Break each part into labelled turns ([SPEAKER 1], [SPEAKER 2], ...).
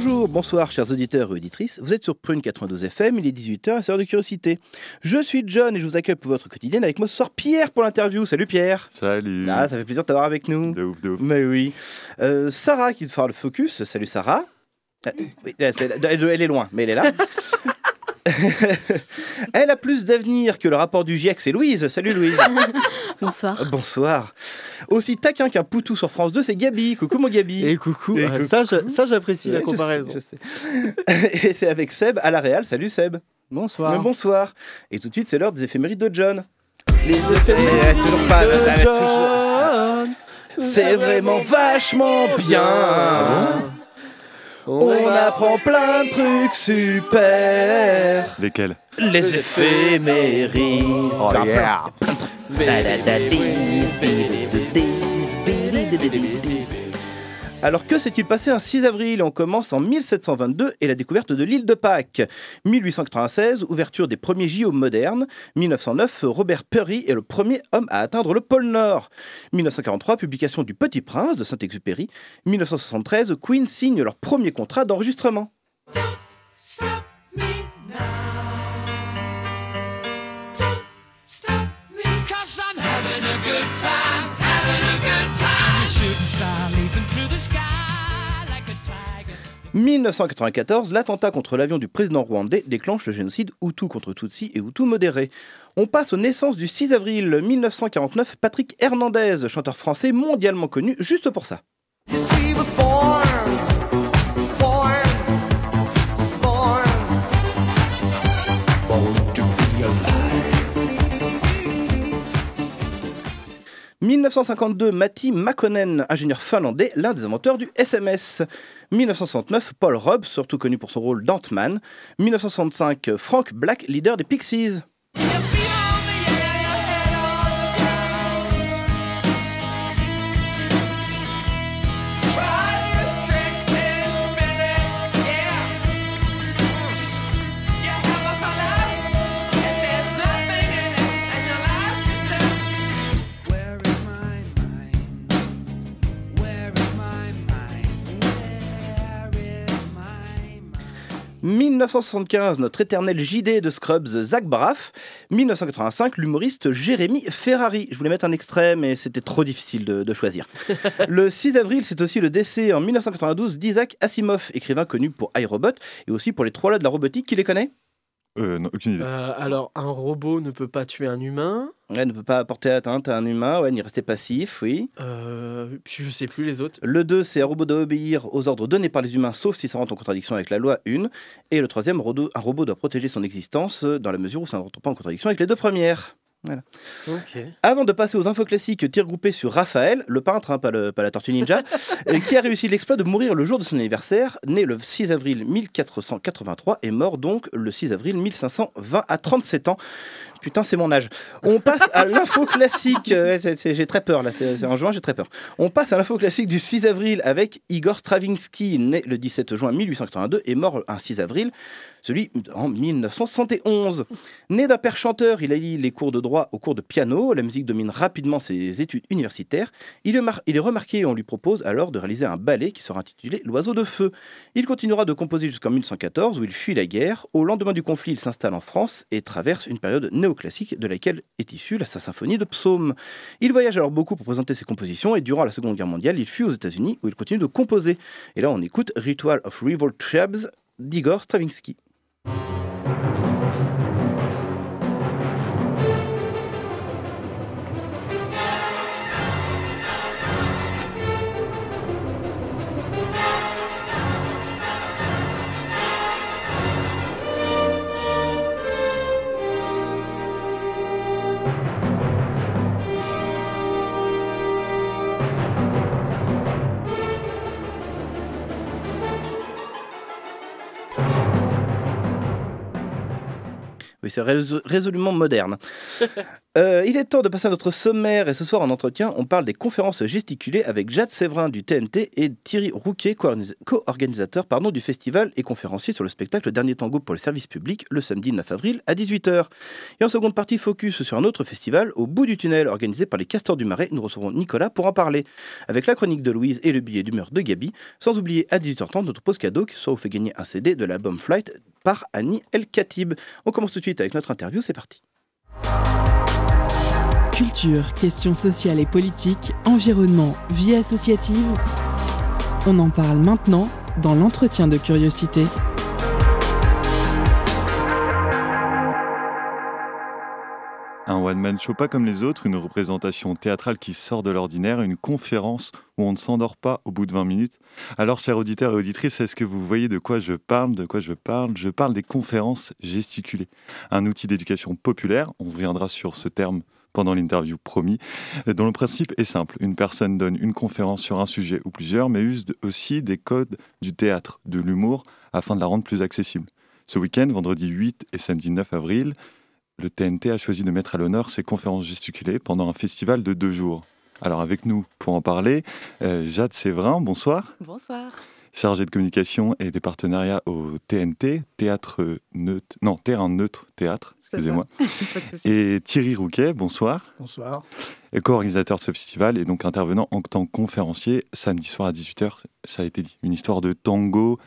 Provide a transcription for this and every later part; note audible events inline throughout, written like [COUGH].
[SPEAKER 1] Bonjour, bonsoir chers auditeurs et auditrices, vous êtes sur Prune 92 FM, il est 18h, c'est de curiosité. Je suis John et je vous accueille pour votre quotidienne avec moi ce soir Pierre pour l'interview. Salut Pierre
[SPEAKER 2] Salut
[SPEAKER 1] Ah, ça fait plaisir de t'avoir avec nous.
[SPEAKER 2] De ouf, de ouf.
[SPEAKER 1] Mais oui. Euh, Sarah qui te fera le focus. Salut Sarah. Euh, oui, elle est loin, mais elle est là. [LAUGHS] elle a plus d'avenir que le rapport du GIEC, c'est Louise. Salut Louise. [LAUGHS]
[SPEAKER 3] Bonsoir.
[SPEAKER 1] Bonsoir. Aussi taquin qu'un poutou sur France 2, c'est Gabi. Coucou mon Gabi.
[SPEAKER 4] Et coucou,
[SPEAKER 1] Et
[SPEAKER 4] Ah,
[SPEAKER 1] coucou.
[SPEAKER 4] ça, j'a- ça j'apprécie la
[SPEAKER 1] je
[SPEAKER 4] comparaison.
[SPEAKER 1] sais, je sais. [LAUGHS] Et c'est avec Seb à la Réal. Salut Seb.
[SPEAKER 4] Bonsoir.
[SPEAKER 1] Mais bonsoir. Et tout de suite, c'est l'heure des éphémérides de John. Les éphémérides, toujours pas. toujours- C'est vraiment vachement bien. On apprend plein de trucs super.
[SPEAKER 2] Lesquels
[SPEAKER 1] Les éphémérides.
[SPEAKER 2] Oh yeah
[SPEAKER 1] Alors que s'est-il passé un 6 avril? On commence en 1722 et la découverte de l'île de Pâques. 1896, ouverture des premiers JO modernes. 1909, Robert Peary est le premier homme à atteindre le pôle Nord. 1943, publication du Petit Prince de Saint-Exupéry. 1973, Queen signe leur premier contrat d'enregistrement. 1994, l'attentat contre l'avion du président rwandais déclenche le génocide Hutu contre Tutsi et Hutu modéré. On passe aux naissances du 6 avril 1949, Patrick Hernandez, chanteur français mondialement connu juste pour ça. « 1952, Matti Makkonen, ingénieur finlandais, l'un des inventeurs du SMS. 1969, Paul Rudd, surtout connu pour son rôle d'Ant-Man. 1965, Frank Black, leader des Pixies. 1975, notre éternel JD de Scrubs, Zach Braff. 1985, l'humoriste Jérémy Ferrari. Je voulais mettre un extrait, mais c'était trop difficile de, de choisir. [LAUGHS] le 6 avril, c'est aussi le décès en 1992 d'Isaac Asimov, écrivain connu pour iRobot et aussi pour les trois lois de la robotique. Qui les connaît?
[SPEAKER 2] Euh, non, aucune idée.
[SPEAKER 4] Euh, alors, un robot ne peut pas tuer un humain.
[SPEAKER 1] Ouais, ne peut pas porter atteinte à un humain, ouais, ni rester passif, oui.
[SPEAKER 4] Euh, puis je sais plus les autres.
[SPEAKER 1] Le 2, c'est un robot doit obéir aux ordres donnés par les humains, sauf si ça rentre en contradiction avec la loi 1. Et le troisième, un robot doit protéger son existence euh, dans la mesure où ça ne rentre pas en contradiction avec les deux premières. Avant de passer aux infos classiques, tir groupé sur Raphaël, le peintre, hein, pas, le- pas la tortue ninja, [LAUGHS] euh, qui a réussi l'exploit de mourir le jour de son anniversaire, né le 6 avril 1483 et mort donc le 6 avril 1520 à 37 ans. Putain, c'est mon âge. On passe à l'info classique. Euh, j'ai très peur là, c'est c'est en juin, j'ai très peur. On passe à l'info classique du 6 avril avec Igor Stravinsky, né le 17 juin 1882 et mort un 6 avril, celui en 1971. Né d'un père chanteur, il allie les cours de droit aux cours de piano. La musique domine rapidement ses études universitaires. Il est, remarqué et on lui propose alors de réaliser un ballet qui sera intitulé L'oiseau de feu. Il continuera de composer jusqu'en 1914 où il fuit la guerre. Au lendemain du conflit, il s'installe en France et traverse une période néoclassique de laquelle est issue la- symphonie de psaumes. Il voyage alors beaucoup pour présenter ses compositions et durant la Seconde Guerre mondiale, il fuit aux États-Unis où il continue de composer. Et là, on écoute Ritual of Revolt Shrubs d'Igor Stravinsky. Oui, c'est rés- résolument moderne. [LAUGHS] Euh, il est temps de passer à notre sommaire et ce soir en entretien, on parle des conférences gesticulées avec Jade Séverin du TNT et Thierry Rouquet, co-organis- co-organisateur pardon, du festival et conférencier sur le spectacle Dernier Tango pour le service public le samedi 9 avril à 18h. Et en seconde partie, focus sur un autre festival au bout du tunnel organisé par les Castors du Marais. Nous recevrons Nicolas pour en parler avec la chronique de Louise et le billet d'humeur de Gabi. Sans oublier à 18h30 notre pause cadeau qui soit vous fait gagner un CD de l'album Flight par Annie El Khatib. On commence tout de suite avec notre interview, c'est parti.
[SPEAKER 5] Culture, questions sociales et politiques, environnement, vie associative. On en parle maintenant dans l'entretien de curiosité.
[SPEAKER 2] Un one-man show pas comme les autres, une représentation théâtrale qui sort de l'ordinaire, une conférence où on ne s'endort pas au bout de 20 minutes. Alors, chers auditeurs et auditrices, est-ce que vous voyez de quoi je parle De quoi je parle? Je parle des conférences gesticulées. Un outil d'éducation populaire, on reviendra sur ce terme pendant l'interview promis, dont le principe est simple. Une personne donne une conférence sur un sujet ou plusieurs, mais use aussi des codes du théâtre, de l'humour, afin de la rendre plus accessible. Ce week-end, vendredi 8 et samedi 9 avril, le TNT a choisi de mettre à l'honneur ses conférences gesticulées pendant un festival de deux jours. Alors avec nous pour en parler, euh, Jade Séverin, bonsoir,
[SPEAKER 6] Bonsoir.
[SPEAKER 2] chargée de communication et des partenariats au TNT, théâtre neutre, non, terrain neutre théâtre, excusez-moi. [LAUGHS] Et Thierry Rouquet, bonsoir,
[SPEAKER 7] Bonsoir.
[SPEAKER 2] Et co-organisateur de ce festival et donc intervenant en tant que conférencier samedi soir à 18h, ça a été dit. Une histoire de tango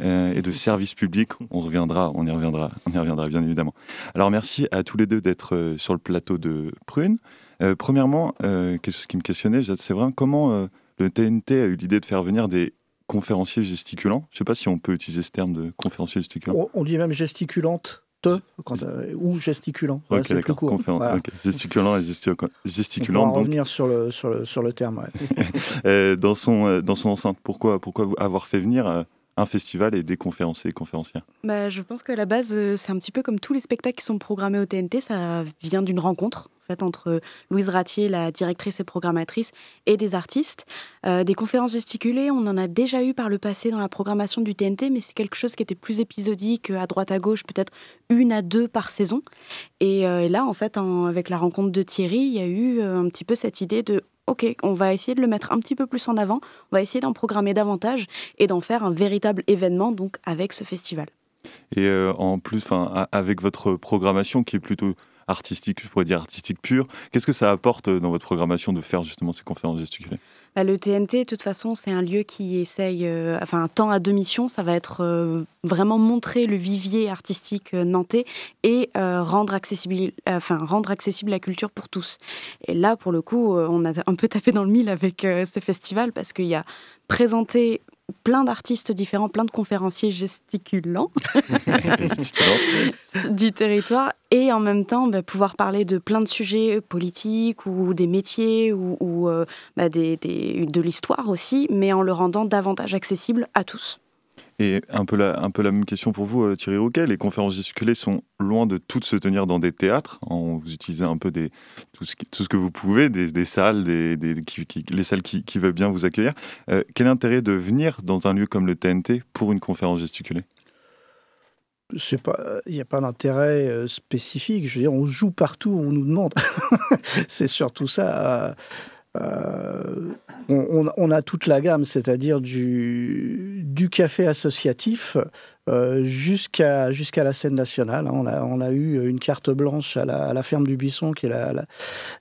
[SPEAKER 2] euh, et de service public, on reviendra, on y reviendra, on y reviendra bien évidemment. Alors merci à tous les deux d'être euh, sur le plateau de Prune. Euh, premièrement, euh, quelque chose qui me questionnait, Jade Séverin, comment le TNT a eu l'idée de faire venir des conférenciers gesticulants? Je ne sais pas si on peut utiliser ce terme de conférencier gesticulant.
[SPEAKER 8] On, on dit même gesticulante te, quand, euh, ou gesticulant. Ouais,
[SPEAKER 2] ok,
[SPEAKER 8] plus
[SPEAKER 2] d'accord.
[SPEAKER 8] court.
[SPEAKER 2] conféren-
[SPEAKER 8] Voilà.
[SPEAKER 2] ok. Gesticulant et gesticu-
[SPEAKER 8] On va
[SPEAKER 2] donc.
[SPEAKER 8] revenir sur le, sur le, sur le terme. ouais. [LAUGHS]
[SPEAKER 2] Euh, dans, son, euh, dans son enceinte. Pourquoi, pourquoi avoir fait venir euh, un festival et des conférenciers et conférencières
[SPEAKER 6] Bah, je pense que la base, euh, c'est un petit peu comme tous les spectacles qui sont programmés au TNT, ça vient d'une rencontre entre Louise Ratier, la directrice et programmatrice, et des artistes. Euh, des conférences gesticulées, on en a déjà eu par le passé dans la programmation du TNT, mais c'est quelque chose qui était plus épisodique, à droite à gauche, peut-être une à deux par saison. Et, euh, là, en fait, avec la rencontre de Thierry, il y a eu euh, un petit peu cette idée de OK, on va essayer de le mettre un petit peu plus en avant, on va essayer d'en programmer davantage et d'en faire un véritable événement donc avec ce festival.
[SPEAKER 2] Et euh, en plus, avec votre programmation qui est plutôt artistique, je pourrais dire artistique pure, qu'est-ce que ça apporte euh, dans votre programmation de faire justement ces conférences gesticulées?
[SPEAKER 6] Bah, le TNT, de toute façon, c'est un lieu qui essaye, euh, enfin, un temps à deux missions. Ça va être euh, vraiment montrer le vivier artistique euh, nantais et rendre, accessible, la culture pour tous. Et là, pour le coup, on a un peu tapé dans le mille avec euh, ce festival parce qu'il y a présenté plein d'artistes différents, plein de conférenciers gesticulants
[SPEAKER 2] Gesticulant. [LAUGHS] [LAUGHS]
[SPEAKER 6] du territoire et en même temps bah, pouvoir parler de plein de sujets politiques ou des métiers ou, ou, euh, bah, des- des- de l'histoire aussi, mais en le rendant davantage accessible à tous.
[SPEAKER 2] Et un peu, la, même question pour vous, euh, Thierry Rouquet. Les conférences gesticulées sont loin de toutes se tenir dans des théâtres. Vous utilisez un peu tout, ce, que vous pouvez, des, salles, les salles qui, veulent bien vous accueillir. Euh, quel est l'intérêt de venir dans un lieu comme le TNT pour une conférence gesticulée?
[SPEAKER 8] Il n'y a pas d'intérêt euh, spécifique. Je veux dire, on joue partout, on nous demande. [LAUGHS] c'est surtout ça. Euh, on, a toute la gamme, c'est-à-dire du, du café associatif euh, jusqu'à jusqu'à la scène nationale. hein. On a, on a eu une carte blanche à la, à la ferme du Buisson, qui est la, la,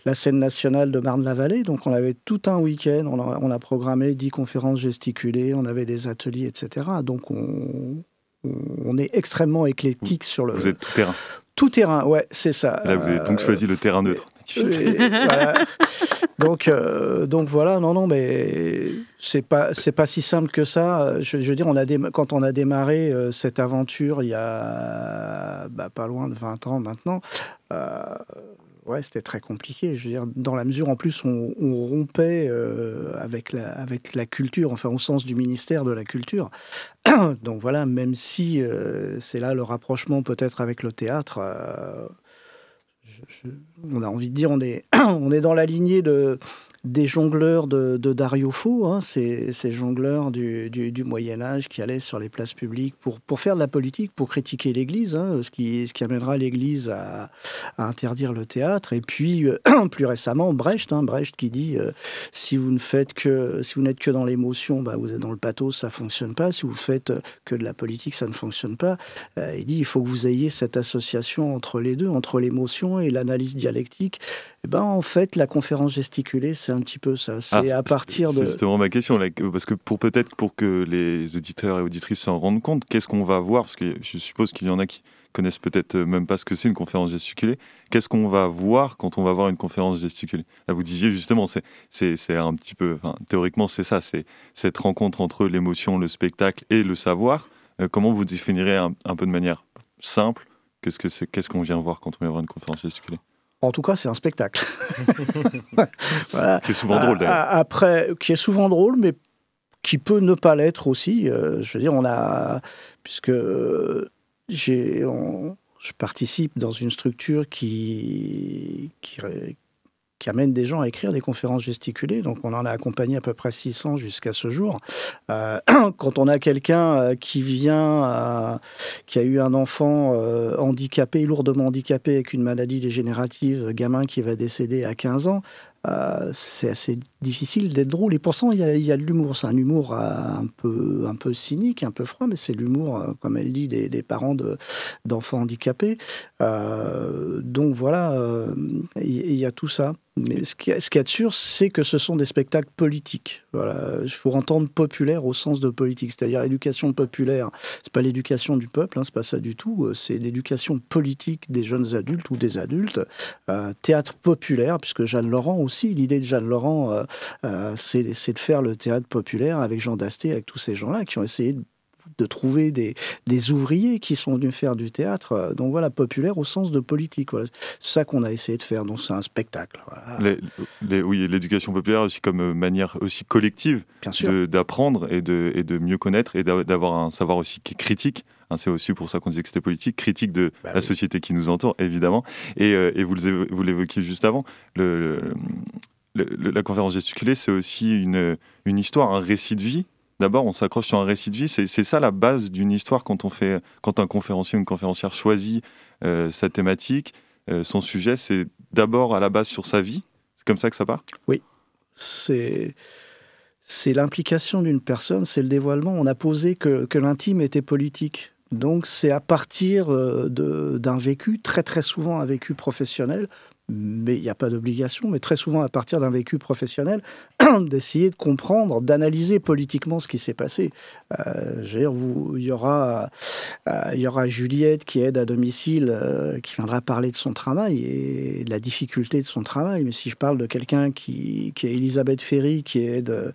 [SPEAKER 8] la scène nationale de Marne-la-Vallée. Donc on avait tout un week-end, on a, on a programmé 10 conférences gesticulées, on avait des ateliers, etc. Donc on, on est extrêmement éclectique sur le
[SPEAKER 2] Vous êtes tout terrain.
[SPEAKER 8] tout terrain. Ouais, c'est ça.
[SPEAKER 2] Là, vous avez donc
[SPEAKER 8] Euh,
[SPEAKER 2] choisi le terrain neutre. Magnifique.
[SPEAKER 8] et voilà. donc, euh, donc voilà, non, non, mais c'est pas, c'est pas si simple que ça. Je, je veux dire, on a quand on a démarré euh, cette aventure il y a bah, pas loin de 20 ans maintenant, euh, ouais, c'était très compliqué. Je veux dire, dans la mesure en plus, on, on rompait euh, avec, la, avec la culture, enfin au sens du ministère de la Culture. donc voilà, même si euh, c'est là le rapprochement peut-être avec le théâtre. On a envie de dire, on est, [CLEARS THROAT] on est dans la lignée de, des jongleurs de, Dario Fo, hein, ces, jongleurs du, Moyen Âge qui allaient sur les places publiques pour, faire de la politique, pour critiquer l'Église, hein, ce, qui, amènera l'Église à, interdire le théâtre. Et puis, euh, [CLEARS THROAT] plus récemment, Brecht, hein, Brecht qui dit euh, si vous ne faites que, si vous n'êtes que dans l'émotion, bah, vous êtes dans le pathos, ça fonctionne pas. Si vous faites euh, que de la politique, ça ne fonctionne pas. Il dit il faut que vous ayez cette association entre les deux, entre l'émotion et l'analyse dialectique. Et ben, en fait, la conférence gesticulée, c'est un petit peu ça. C'est
[SPEAKER 2] Ah,
[SPEAKER 8] à partir
[SPEAKER 2] C'est
[SPEAKER 8] de.
[SPEAKER 2] justement ma question, là, parce que pour peut-être pour que les auditeurs et auditrices s'en rendent compte, qu'est-ce qu'on va voir? Parce que je suppose qu'il y en a qui connaissent peut-être euh, même pas ce que c'est une conférence gesticulée. Qu'est-ce qu'on va voir quand on va voir une conférence gesticulée? Là, vous disiez justement, c'est c'est c'est un petit peu, enfin, théoriquement, c'est ça, c'est cette rencontre entre l'émotion, le spectacle et le savoir. Euh, comment vous définirez un, un peu de manière simple Qu'est-ce que c'est Qu'est-ce qu'on vient voir quand on vient voir une conférence gesticulée?
[SPEAKER 8] En tout cas, c'est un spectacle. [LAUGHS] voilà.
[SPEAKER 2] Qui est souvent drôle d'ailleurs.
[SPEAKER 8] Après, qui est souvent drôle, mais qui peut ne pas l'être aussi. Euh, je veux dire, on a. Puisque j'ai. on- je participe dans une structure qui, qui, qui amène des gens à écrire des conférences gesticulées. Donc, on en a accompagné à peu près 600 jusqu'à ce jour. Euh, [CLEARS THROAT] quand on a quelqu'un euh, qui vient, euh, qui a eu un enfant handicapé, lourdement handicapé, avec une maladie dégénérative, gamin qui va décéder à 15 ans, c'est assez difficile d'être drôle. Et pourtant, il y a, de l'humour. C'est un humour un peu, un peu cynique, un peu froid, mais c'est l'humour, comme elle dit, des, parents de- d'enfants handicapés. Donc voilà, il il y, a tout ça. Mais ce qui ce qu'il y a de sûr, c'est que ce sont des spectacles politiques. Voilà, il faut entendre populaire au sens de politique, c'est-à-dire éducation populaire. C'est pas l'éducation du peuple, hein, c'est pas ça du tout. euh, C'est l'éducation politique des jeunes adultes ou des adultes. Euh, théâtre populaire, puisque Jeanne Laurent aussi, l'idée de Jeanne Laurent, euh, c'est de faire le théâtre populaire avec Jean Dasté, avec tous ces gens-là qui ont essayé de de trouver des, des ouvriers qui sont venus faire du théâtre. Euh, Donc voilà, populaire au sens de politique. Voilà. C'est ça qu'on a essayé de faire. Donc c'est un spectacle. Voilà.
[SPEAKER 2] Les- les- oui, l'éducation populaire aussi comme euh, manière aussi collective d'apprendre et de, et de mieux connaître et d'a- d'avoir un savoir aussi qui est critique. Hein, c'est aussi pour ça qu'on disait que c'était politique, critique de
[SPEAKER 8] Bah
[SPEAKER 2] la
[SPEAKER 8] oui.
[SPEAKER 2] société qui nous entoure, évidemment. Et, euh, et vous l'évoquiez juste avant, le, le- le- la conférence gesticulée, c'est aussi une, une histoire, un récit de vie. D'abord, on s'accroche sur un récit de vie. C'est ça la base d'une histoire quand on fait, quand un conférencier ou une conférencière choisit euh, sa thématique, euh, son sujet. C'est d'abord à la base sur sa vie. C'est comme ça que ça part?
[SPEAKER 8] c'est c'est l'implication d'une personne, c'est le dévoilement. On a posé que, que l'intime était politique. Donc c'est à partir euh, d'un vécu, très très souvent un vécu professionnel, mais il n'y a pas d'obligation, mais très souvent à partir d'un vécu professionnel, [CLEARS THROAT] d'essayer de comprendre, d'analyser politiquement ce qui s'est passé. Euh, je veux dire, il y aura, euh, y aura Juliette qui aide à domicile, euh, qui viendra parler de son travail et de la difficulté de son travail. Mais si je parle de quelqu'un qui, est Elisabeth Ferry, qui est aide,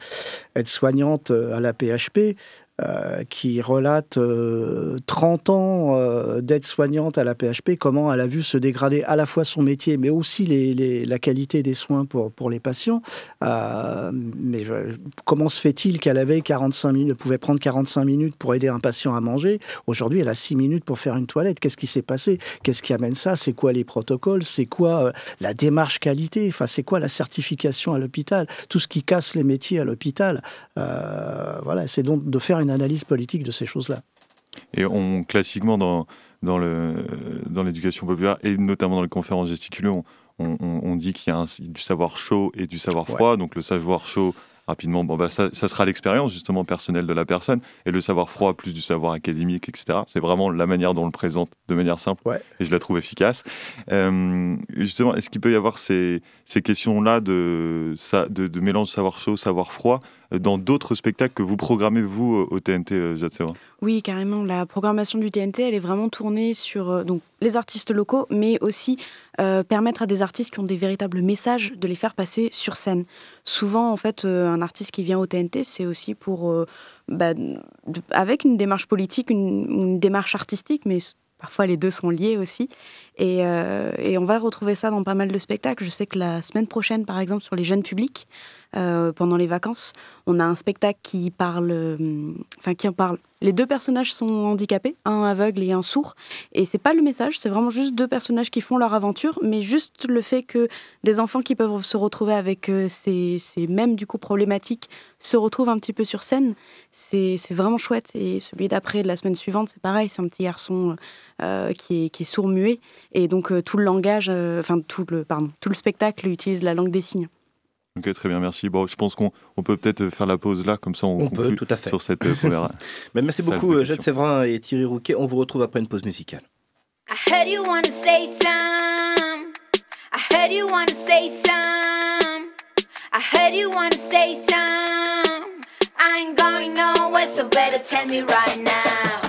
[SPEAKER 8] aide-soignante à la PHP, euh, qui relate euh, 30 ans euh, d'aide-soignante à la PHP, comment elle a vu se dégrader à la fois son métier, mais aussi la qualité des soins pour, pour les patients. Euh, mais comment se fait-il qu'elle avait 45 minutes, pouvait prendre 45 minutes pour aider un patient à manger? Aujourd'hui, elle a 6 minutes pour faire une toilette. Qu'est-ce qui s'est passé? Qu'est-ce qui amène ça? C'est quoi les protocoles? C'est quoi euh, la démarche qualité? Enfin, c'est quoi la certification à l'hôpital? Tout ce qui casse les métiers à l'hôpital. Voilà, c'est donc de faire une analyse politique de ces choses-là.
[SPEAKER 2] Et on, classiquement, dans, dans l'éducation populaire, et notamment dans les conférences gesticulées, on, on- on- on dit qu'il y a un- du savoir chaud et du savoir froid. Donc le savoir chaud, rapidement, bon, bah, ça, ça sera l'expérience justement personnelle de la personne. Et le savoir froid, plus du savoir académique, etc. C'est vraiment la manière dont on le présente de manière simple.
[SPEAKER 8] Ouais.
[SPEAKER 2] Et je la trouve efficace. Euh, justement, est-ce qu'il peut y avoir ces, ces questions-là de, ça- de, de mélange savoir chaud, savoir froid dans d'autres spectacles que vous programmez, vous, au au TNT, euh, Séverin
[SPEAKER 3] Oui, carrément. La programmation du TNT, elle est vraiment tournée sur euh, donc, les artistes locaux, mais aussi euh, permettre à des artistes qui ont des véritables messages de les faire passer sur scène. Souvent, en fait, euh, un artiste qui vient au TNT, c'est aussi pour, euh, bah, avec une démarche politique, une, démarche artistique, mais parfois les deux sont liés aussi. Euh, et on va retrouver ça dans pas mal de spectacles. Je sais que la semaine prochaine, par exemple, sur les jeunes publics, euh, pendant les vacances,
[SPEAKER 6] on a un spectacle qui parle, euh, enfin qui en parle. Les deux personnages sont handicapés, un aveugle et un sourd, et c'est pas le message, c'est vraiment juste deux personnages qui font leur aventure, mais juste le fait que des enfants qui peuvent se retrouver avec euh, ces, ces mêmes du coup problématiques se retrouvent un petit peu sur scène, c'est vraiment chouette. Et celui d'après, de la semaine suivante, c'est pareil, c'est un petit garçon qui est, qui est sourd-muet, et donc tout le langage, enfin tout tout le spectacle utilise la langue des signes.
[SPEAKER 2] Ok, très bien, merci. Bon, je pense qu'on on peut peut-être faire la pause là, comme ça on,
[SPEAKER 1] On peut,
[SPEAKER 2] conclut
[SPEAKER 1] tout à fait.
[SPEAKER 2] sur cette euh, première. [LAUGHS]
[SPEAKER 1] Mais merci beaucoup,
[SPEAKER 2] de
[SPEAKER 1] euh, Jade
[SPEAKER 2] questions.
[SPEAKER 1] Séverin et Thierry Rouquet. On vous retrouve après une pause musicale.
[SPEAKER 9] I heard you wanna say some. I heard you wanna say some. I heard you wanna say some. I ain't going nowhere, so better tell me right now.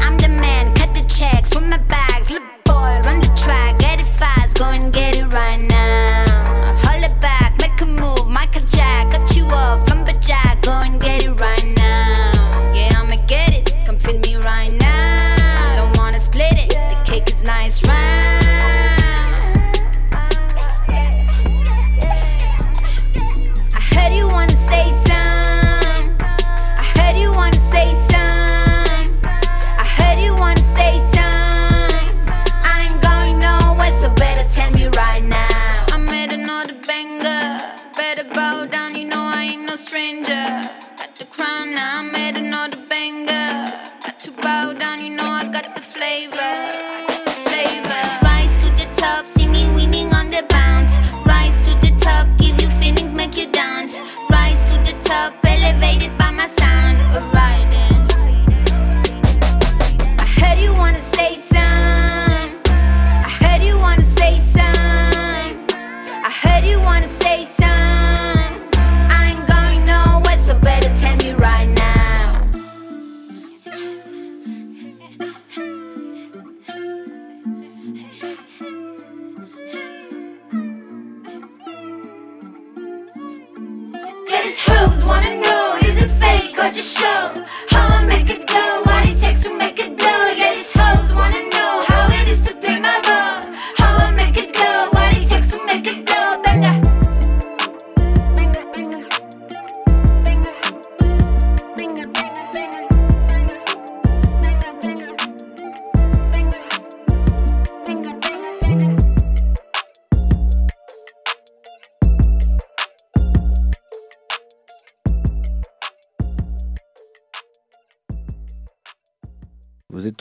[SPEAKER 9] I'm the man, cut the checks with my bags. Look, boy, run the track, get it fast, go and get it right now.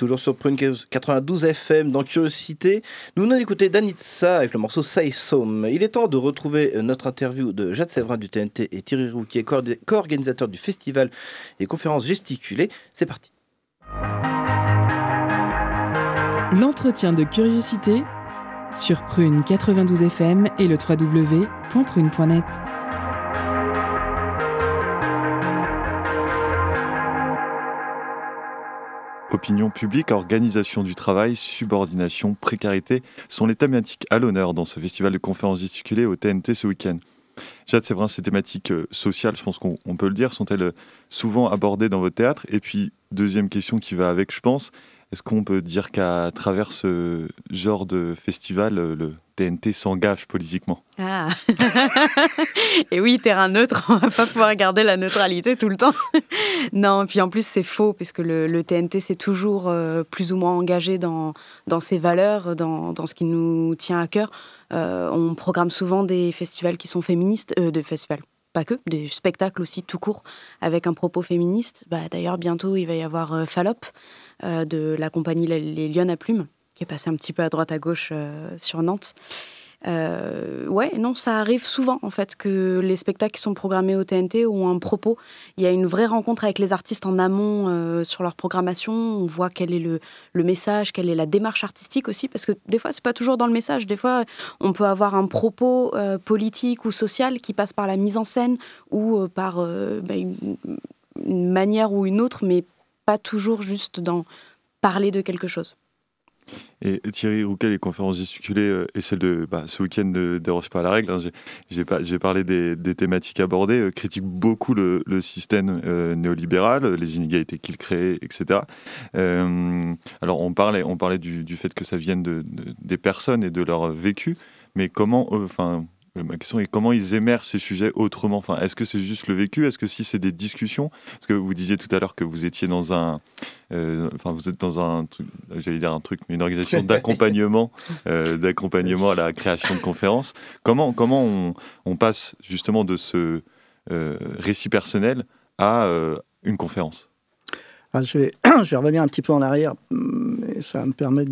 [SPEAKER 1] Toujours sur Prune 92 FM dans Curiosité. Nous venons d'écouter Danitza avec le morceau Say Some. Il est temps de retrouver notre interview de Jade Séverin du TNT et Thierry Rouquier, coordé- co-organisateur du festival et conférences gesticulées. C'est parti.
[SPEAKER 5] L'entretien de curiosité sur Prune 92 FM et le www.prune.net.
[SPEAKER 2] Opinion publique, organisation du travail, subordination, précarité sont les thématiques à l'honneur dans ce festival de conférences gesticulées au TNT ce week-end. Jade Séverin, ces thématiques euh, sociales, je pense qu'on on peut le dire, sont-elles euh, souvent abordées dans votre théâtre? Et puis, deuxième question qui va avec, je pense, est-ce qu'on peut dire qu'à travers ce genre de festival, euh, le TNT s'engage politiquement?
[SPEAKER 6] Ah [LAUGHS] Et oui, terrain neutre, on va pas pouvoir garder la neutralité tout le temps. [LAUGHS] non, puis en plus c'est faux, puisque le, le TNT c'est toujours euh, plus ou moins engagé dans, dans ses valeurs, dans, dans ce qui nous tient à cœur. Euh, on programme souvent des festivals qui sont féministes, euh, des festivals pas que, des spectacles aussi tout court avec un propos féministe. Bah, D'ailleurs, bientôt il va y avoir euh, Fallop euh, de la compagnie Les Lionnes à Plumes, qui est passé un petit peu à droite à gauche euh, sur Nantes. Euh, ouais, non, ça arrive souvent en fait que les spectacles qui sont programmés au TNT ont un propos. Il y a une vraie rencontre avec les artistes en amont euh, sur leur programmation. On voit quel est le, message, quelle est la démarche artistique aussi, parce que des fois c'est pas toujours dans le message. Des fois, on peut avoir un propos euh, politique ou social qui passe par la mise en scène ou euh, par bah, une, une manière ou une autre, mais pas toujours juste dans parler de quelque chose.
[SPEAKER 2] Et Thierry Rouquet, les conférences gesticulées euh, et celle de bah, ce week-end ne dérogent pas la règle. hein. J'ai- parlé des, thématiques abordées, euh, critiquent beaucoup le, système euh, néolibéral, les inégalités qu'il crée, etc. Alors on parlait, on parlait du, fait que ça vienne de, de- des personnes et de leur vécu, mais comment, enfin, ma question est comment ils émergent ces sujets autrement? Enfin, Est-ce que c'est juste le vécu? Est-ce que si c'est des discussions? Parce que vous disiez tout à l'heure que vous étiez dans un. euh, Enfin, vous êtes dans un. J'allais dire un truc, mais une organisation [LAUGHS] d'accompagnement euh, d'accompagnement à la création de conférences. Comment, comment on, on passe justement de ce euh, récit personnel à euh, une conférence? [CLEARS THROAT]
[SPEAKER 8] Je, vais, revenir un petit peu en arrière, hum, et ça va me permettre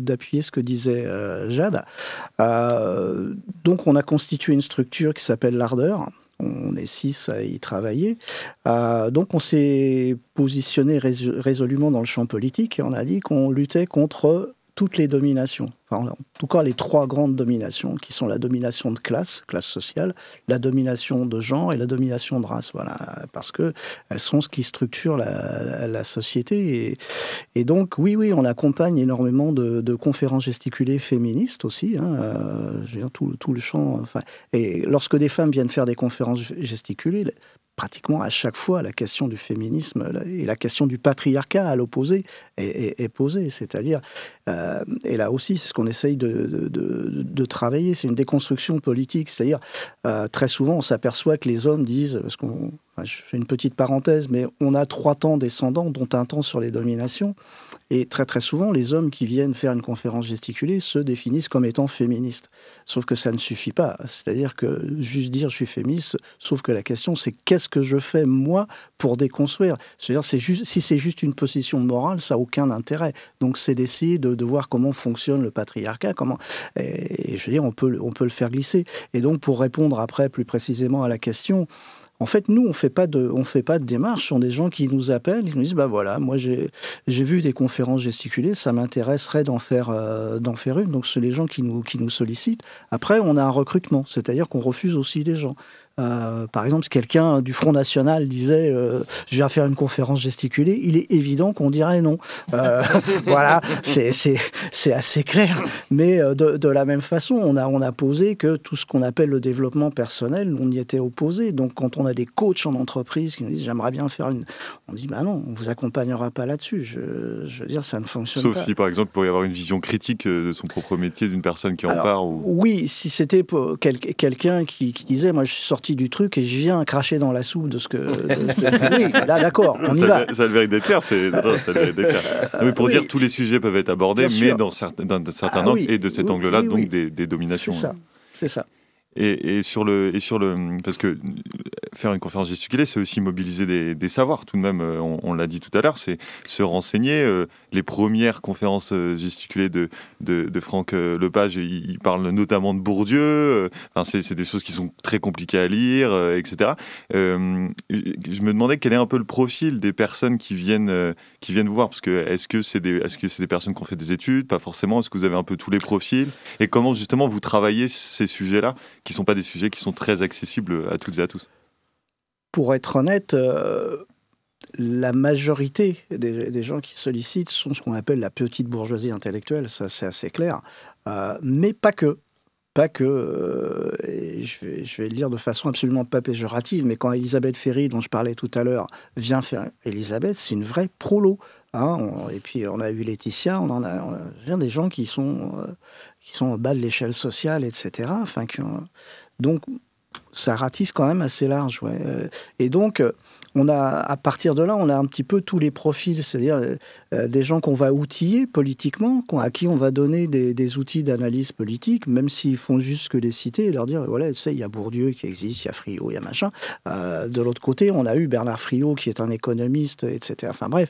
[SPEAKER 8] d'appuyer ce que disait euh, Jade. Euh, donc, on a constitué une structure qui s'appelle l'Ardeur. On est six à y travailler. Euh, donc, on s'est positionné rés- résolument dans le champ politique et on a dit qu'on luttait contre toutes les dominations. En tout cas, les trois grandes dominations, qui sont la domination de classe, classe sociale, la domination de genre et la domination de race. Voilà, parce que elles sont ce qui structure la, société. Et, donc, oui, oui, on accompagne énormément de, conférences gesticulées féministes aussi. hein, euh, je veux dire, tout, le champ. Et lorsque des femmes viennent faire des conférences gesticulées, pratiquement à chaque fois, la question du féminisme et la question du patriarcat à l'opposé est posée. C'est-à-dire, euh, et là aussi, c'est ce qu'on essaye de, de- travailler, c'est une déconstruction politique. C'est-à-dire, euh, très souvent, on s'aperçoit que les hommes disent, parce qu'on, je fais une petite parenthèse, mais on a trois temps descendants, dont un temps sur les dominations. Et très très souvent, les hommes qui viennent faire une conférence gesticulée se définissent comme étant féministes. Sauf que ça ne suffit pas. C'est-à-dire que juste dire je suis féministe, sauf que la question c'est qu'est-ce que je fais moi pour déconstruire? C'est-à-dire si c'est juste une position morale, ça n'a aucun intérêt. Donc c'est d'essayer de, voir comment fonctionne le patriarcat, comment et, et je veux dire on peut on peut le faire glisser. Et donc pour répondre après plus précisément à la question. En fait, nous, on fait pas de, on fait pas de démarche. Ce sont des gens qui nous appellent, ils nous disent, bah voilà, moi j'ai, vu des conférences gesticulées, ça m'intéresserait d'en faire, euh, d'en faire une. Donc, c'est les gens qui nous, qui nous sollicitent. Après, on a un recrutement, c'est-à-dire qu'on refuse aussi des gens. Euh, par exemple, si quelqu'un du Front National disait euh, je viens faire une conférence gesticulée, il est évident qu'on dirait non. Euh, [LAUGHS] voilà, c'est assez clair. Mais de, de la même façon, on a, on a posé que tout ce qu'on appelle le développement personnel, on y était opposé. Donc, quand on a des coachs en entreprise qui nous disent j'aimerais bien faire une. On dit bah non, on vous accompagnera pas là-dessus. Je, je veux dire, ça ne fonctionne
[SPEAKER 2] Sauf
[SPEAKER 8] pas.
[SPEAKER 2] si, par exemple, il pourrait y avoir une vision critique de son propre métier d'une personne qui en
[SPEAKER 8] Alors.
[SPEAKER 2] Ou...
[SPEAKER 8] Oui, si c'était pour quel- quelqu'un qui, qui disait moi je suis sorti du truc et je viens cracher dans la soupe de ce que. de- de- [LAUGHS] oui, là d'accord, on y
[SPEAKER 2] ça,
[SPEAKER 8] va.
[SPEAKER 2] ça le mérite d'être clair. C'est... [LAUGHS] mais pour
[SPEAKER 8] oui.
[SPEAKER 2] dire tous les sujets peuvent être abordés, mais dans certains, d'un certain
[SPEAKER 8] Ah
[SPEAKER 2] angle
[SPEAKER 8] oui,
[SPEAKER 2] et de cet
[SPEAKER 8] oui,
[SPEAKER 2] angle-là,
[SPEAKER 8] oui,
[SPEAKER 2] donc
[SPEAKER 8] oui.
[SPEAKER 2] des, des
[SPEAKER 8] C'est
[SPEAKER 2] dominations.
[SPEAKER 8] ça, c'est ça.
[SPEAKER 2] Et, sur le et sur le parce que faire une conférence gesticulée, c'est aussi mobiliser des, savoirs. Tout de même, euh, on, l'a dit tout à l'heure, c'est se renseigner. euh, les premières conférences euh, gesticulées de de, de Franck Lepage, il, il parle notamment de Bourdieu. Enfin, c'est des choses qui sont très compliquées à lire, etc. Je me demandais quel est un peu le profil des personnes qui viennent qui viennent vous voir, parce que est-ce que c'est des est-ce que c'est des personnes qui ont fait des études, pas forcément. Est-ce que vous avez un peu tous les profils? Et comment justement vous travaillez ces sujets-là? Qui sont pas des sujets qui sont très accessibles à toutes et à tous.
[SPEAKER 8] Pour être honnête, euh, la majorité des, gens qui sollicitent sont ce qu'on appelle la petite bourgeoisie intellectuelle, ça c'est assez clair, Euh, mais pas que. Pas que, euh, je, vais, le dire de façon absolument pas péjorative, mais quand Elisabeth Ferry, dont je parlais tout à l'heure, vient faire. Elisabeth, c'est une vraie prolo. hein, et puis on a eu Laetitia, on en a, des gens qui sont, qui sont au bas de l'échelle sociale, etc. Enfin, qui ont- donc ça ratisse quand même assez large. Ouais. Euh, Et donc, euh, on a, à partir de là, on a un petit peu tous les profils, c'est-à-dire euh, des gens qu'on va outiller politiquement, à qui on va donner des, outils d'analyse politique, même s'ils font juste que les citer et leur dire, voilà, tu sais, il y a Bourdieu qui existe, il y a Friot, il y a machin. De l'autre côté, on a eu Bernard Friot, qui est un économiste, etc. Enfin bref,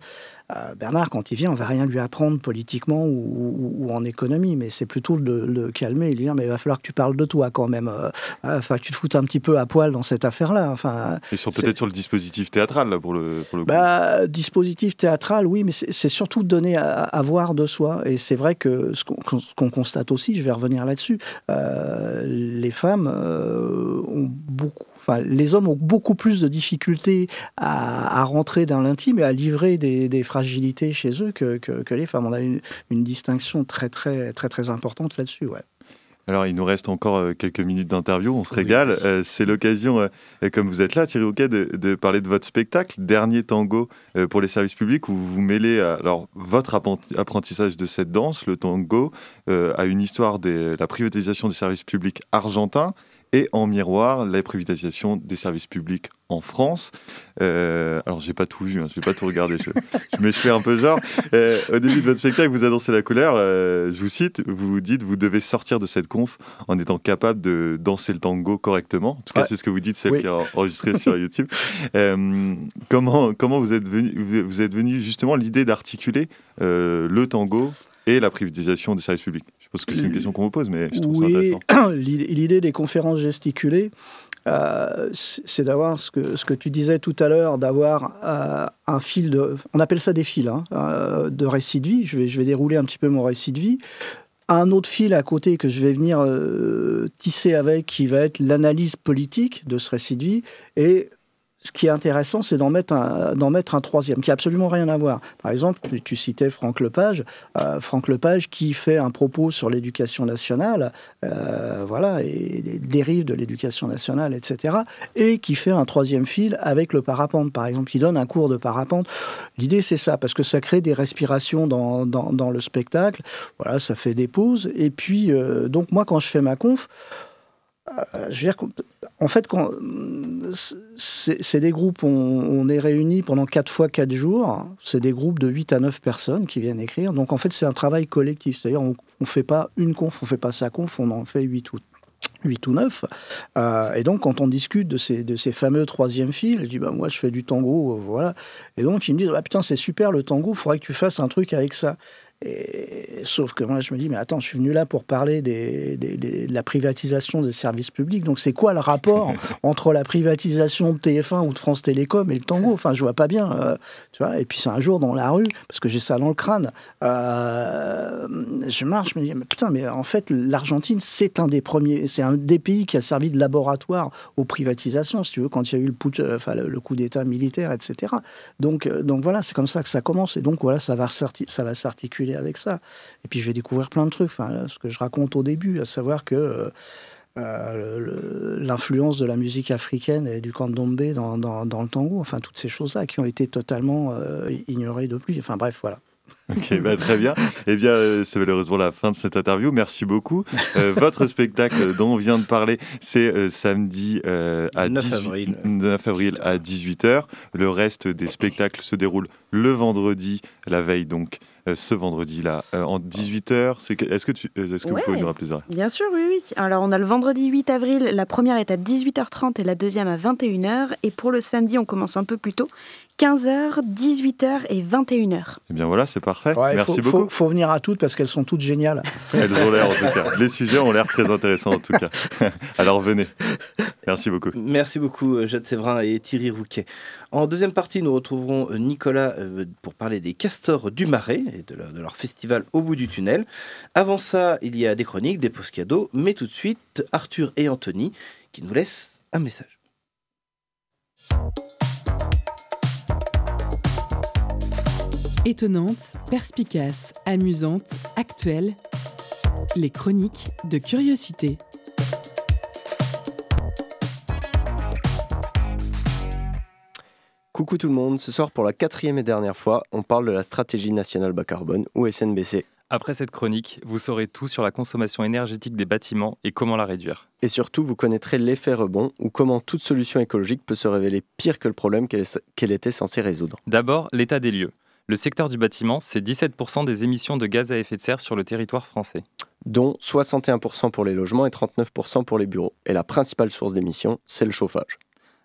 [SPEAKER 8] euh, Bernard, quand il vient, on va rien lui apprendre politiquement ou, ou- ou en économie, mais c'est plutôt le, le calmer et lui dire, mais il va falloir que tu parles de toi quand même. euh, Enfin, que tu te foutes un petit peu à poil dans cette affaire-là. Enfin,
[SPEAKER 2] Et sur peut-être sur le dispositif théâtral là pour le pour le coup.
[SPEAKER 8] bah, dispositif théâtral, oui, mais c'est surtout donner à, à voir de soi. Et c'est vrai que ce qu'on constate aussi, je vais revenir là-dessus, euh, les femmes euh, ont beaucoup. Enfin, les hommes ont beaucoup plus de difficultés à, à rentrer dans l'intime et à livrer des, des fragilités chez eux que, que, que les femmes. On a une, une distinction très, très, très, très importante là-dessus. Ouais.
[SPEAKER 2] Alors, il nous reste encore euh, quelques minutes d'interview, on se
[SPEAKER 1] Oui.
[SPEAKER 2] régale. Euh, c'est l'occasion, euh, comme vous êtes là, Thierry Houquet, de, de parler de votre spectacle, Dernier Tango euh, pour les services publics, où vous vous mêlez à- alors, votre appren- apprentissage de cette danse, le tango, à une histoire de la privatisation des services publics argentins et en miroir, la privatisation des services publics en France. Euh, alors, j'ai pas tout vu, hein, je vais pas tout regarder, je, je fais un peu genre. Euh, au début de votre spectacle, vous annoncez la couleur. euh, je vous cite, vous vous dites, vous devez sortir de cette conf en étant capable de danser le tango correctement. En tout cas,
[SPEAKER 8] Ouais.
[SPEAKER 2] c'est ce que vous dites, celle
[SPEAKER 8] Oui.
[SPEAKER 2] qui est en- enregistrée sur [LAUGHS] YouTube. Euh, comment, comment vous êtes venu, vous êtes venu justement l'idée d'articuler le tango et la privatisation des services publics Je pense que c'est une question qu'on vous pose, mais je trouve ça intéressant. [CLEARS THROAT]
[SPEAKER 8] l'idée des conférences gesticulées, euh, c'est d'avoir ce que, ce que tu disais tout à l'heure, d'avoir euh, un fil de. On appelle ça des fils, hein, euh, de récit de vie. Je vais, je vais dérouler un petit peu mon récit de vie. Un autre fil à côté que je vais venir tisser avec, qui va être l'analyse politique de ce récit de vie. Et ce qui est intéressant, c'est d'en mettre, mettre un troisième, qui n'a absolument rien à voir. Par exemple, tu- citais Franck Lepage. Euh, Franck Lepage qui fait un propos sur l'éducation nationale, euh, voilà, et les dérives de l'éducation nationale, etc. Et qui fait un troisième fil avec le parapente, par exemple, qui donne un cours de parapente. L'idée, c'est ça, parce que ça crée des respirations dans, dans, dans le spectacle. Voilà, ça fait des pauses. Et puis, euh, donc, moi, quand je fais ma conf, euh, je veux dire, en fait, c'est des groupes, on, on est réunis pendant 4 fois 4 jours. C'est des groupes de 8 à 9 personnes qui viennent écrire. Donc, en fait, c'est un travail collectif. C'est-à-dire, on ne fait pas une conf, on ne fait pas sa conf, on en fait 8 ou 8 ou 9. Euh, et donc, quand on discute de ces, de ces fameux troisième fils, je dis, bah, moi, je fais du tango, euh, voilà. Et donc, ils me disent, ah, putain, c'est super le tango, il faudrait que tu fasses un truc avec ça. Et, sauf que moi, je me dis, mais attends, je suis venu là pour parler des, des- des- de la privatisation des services publics. Donc, c'est quoi le rapport [LAUGHS] entre la privatisation de TF1 ou de France Télécom et le tango? Enfin, je vois pas bien. euh, tu vois et puis, c'est un jour dans la rue, parce que j'ai ça dans le crâne. euh, je marche, je me dis, mais putain, mais en fait, l'Argentine, c'est un des premiers, c'est un des pays qui a servi de laboratoire aux privatisations, si tu veux, quand il y a eu le, putsch, euh, enfin, le, le coup d'État militaire, etc. Donc, donc voilà, c'est comme ça que ça commence. Et donc, voilà, ça va, s'arti- avec ça. Et puis, je vais découvrir plein de trucs. Ce que je raconte au début, à savoir que. euh, euh, l'influence de la musique africaine et du candomblé dans, dans, dans le tango, enfin toutes ces choses-là qui ont été totalement euh, ignorées depuis. Enfin bref, voilà.
[SPEAKER 2] Ok, bah, très bien. Eh bien, euh, c'est malheureusement la fin de cette interview. Merci beaucoup. Euh, votre spectacle dont on vient de parler, c'est euh, samedi euh, à
[SPEAKER 1] 9
[SPEAKER 2] 18
[SPEAKER 1] avril.
[SPEAKER 2] 9 avril à 18h. Le reste des spectacles se déroule le vendredi, la veille donc, euh, ce vendredi-là, euh, en 18h. C'est que- Est-ce que, tu, est-ce que
[SPEAKER 3] Ouais.
[SPEAKER 2] vous pouvez nous rappeler ça?
[SPEAKER 3] Bien sûr, oui, oui. Alors, on a le vendredi 8 avril, la première est à 18h30 et la deuxième à 21h. Et pour le samedi, on commence un peu plus tôt, 15h, 18h et 21h.
[SPEAKER 2] Eh bien voilà, c'est parfait.
[SPEAKER 8] Ouais,
[SPEAKER 2] Merci
[SPEAKER 8] faut,
[SPEAKER 2] beaucoup.
[SPEAKER 8] Faut, faut venir à toutes parce qu'elles sont toutes géniales.
[SPEAKER 2] Elles ont l'air en tout cas. Les sujets ont l'air très intéressants en tout cas. [LAUGHS] Alors venez. Merci beaucoup.
[SPEAKER 1] Merci beaucoup, euh, Jade Séverin et Thierry Rouquet. En deuxième partie, nous retrouverons euh, Nicolas euh, pour parler des castors du Marais et de leur, de leur festival au bout du tunnel. Avant ça, il y a des chroniques, des post cadeaux, mais tout de suite, Arthur et Anthony qui nous laissent un message.
[SPEAKER 5] Étonnante, perspicace, amusante, actuelle. Les chroniques de curiosité.
[SPEAKER 10] Coucou tout le monde, ce soir pour la quatrième et dernière fois, on parle de la stratégie nationale bas carbone ou SNBC.
[SPEAKER 11] Après cette chronique, vous saurez tout sur la consommation énergétique des bâtiments et comment la réduire.
[SPEAKER 10] Et surtout, vous connaîtrez l'effet rebond ou comment toute solution écologique peut se révéler pire que le problème qu'elle était censée résoudre.
[SPEAKER 11] D'abord, l'état des lieux. Le secteur du bâtiment, c'est 17% des émissions de gaz à effet de serre sur le territoire français.
[SPEAKER 10] Dont 61% pour les logements et 39% pour les bureaux. Et la principale source d'émissions, c'est le chauffage.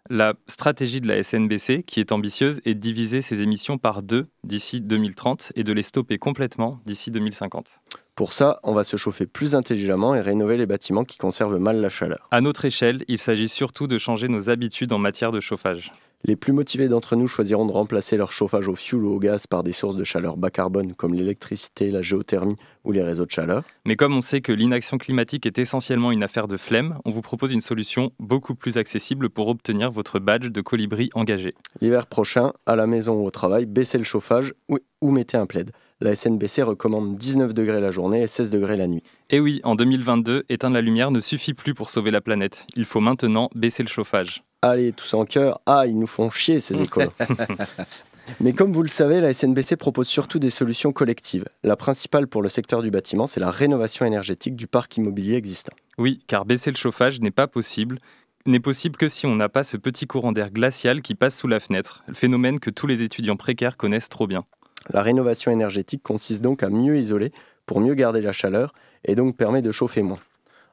[SPEAKER 11] La stratégie de la SNBC, qui est ambitieuse, est de diviser ces émissions par deux d'ici 2030 et de les stopper complètement d'ici 2050.
[SPEAKER 10] Pour ça, on va se chauffer plus intelligemment et rénover les bâtiments qui conservent mal la chaleur.
[SPEAKER 11] À notre échelle, il s'agit surtout de changer nos habitudes en matière de chauffage.
[SPEAKER 10] Les plus motivés d'entre nous choisiront de remplacer leur chauffage au fioul ou au gaz par des sources de chaleur bas carbone comme l'électricité, la géothermie ou les réseaux de chaleur.
[SPEAKER 11] Mais comme on sait que l'inaction climatique est essentiellement une affaire de flemme, on vous propose une solution beaucoup plus accessible pour obtenir votre badge de colibri engagé.
[SPEAKER 10] L'hiver prochain, à la maison ou au travail, baissez le chauffage ou, ou mettez un plaid. La SNBC recommande 19 degrés la journée et 16 degrés la nuit.
[SPEAKER 11] Et oui, en 2022, éteindre la lumière ne suffit plus pour sauver la planète. Il faut maintenant baisser le chauffage.
[SPEAKER 10] Allez, tous en cœur. Ah, ils nous font chier ces écoles. [LAUGHS] Mais comme vous le savez, la SNBC propose surtout des solutions collectives. La principale pour le secteur du bâtiment, c'est la rénovation énergétique du parc immobilier existant.
[SPEAKER 11] Oui, car baisser le chauffage n'est pas possible n'est possible que si on n'a pas ce petit courant d'air glacial qui passe sous la fenêtre, le phénomène que tous les étudiants précaires connaissent trop bien.
[SPEAKER 10] La rénovation énergétique consiste donc à mieux isoler pour mieux garder la chaleur et donc permet de chauffer moins.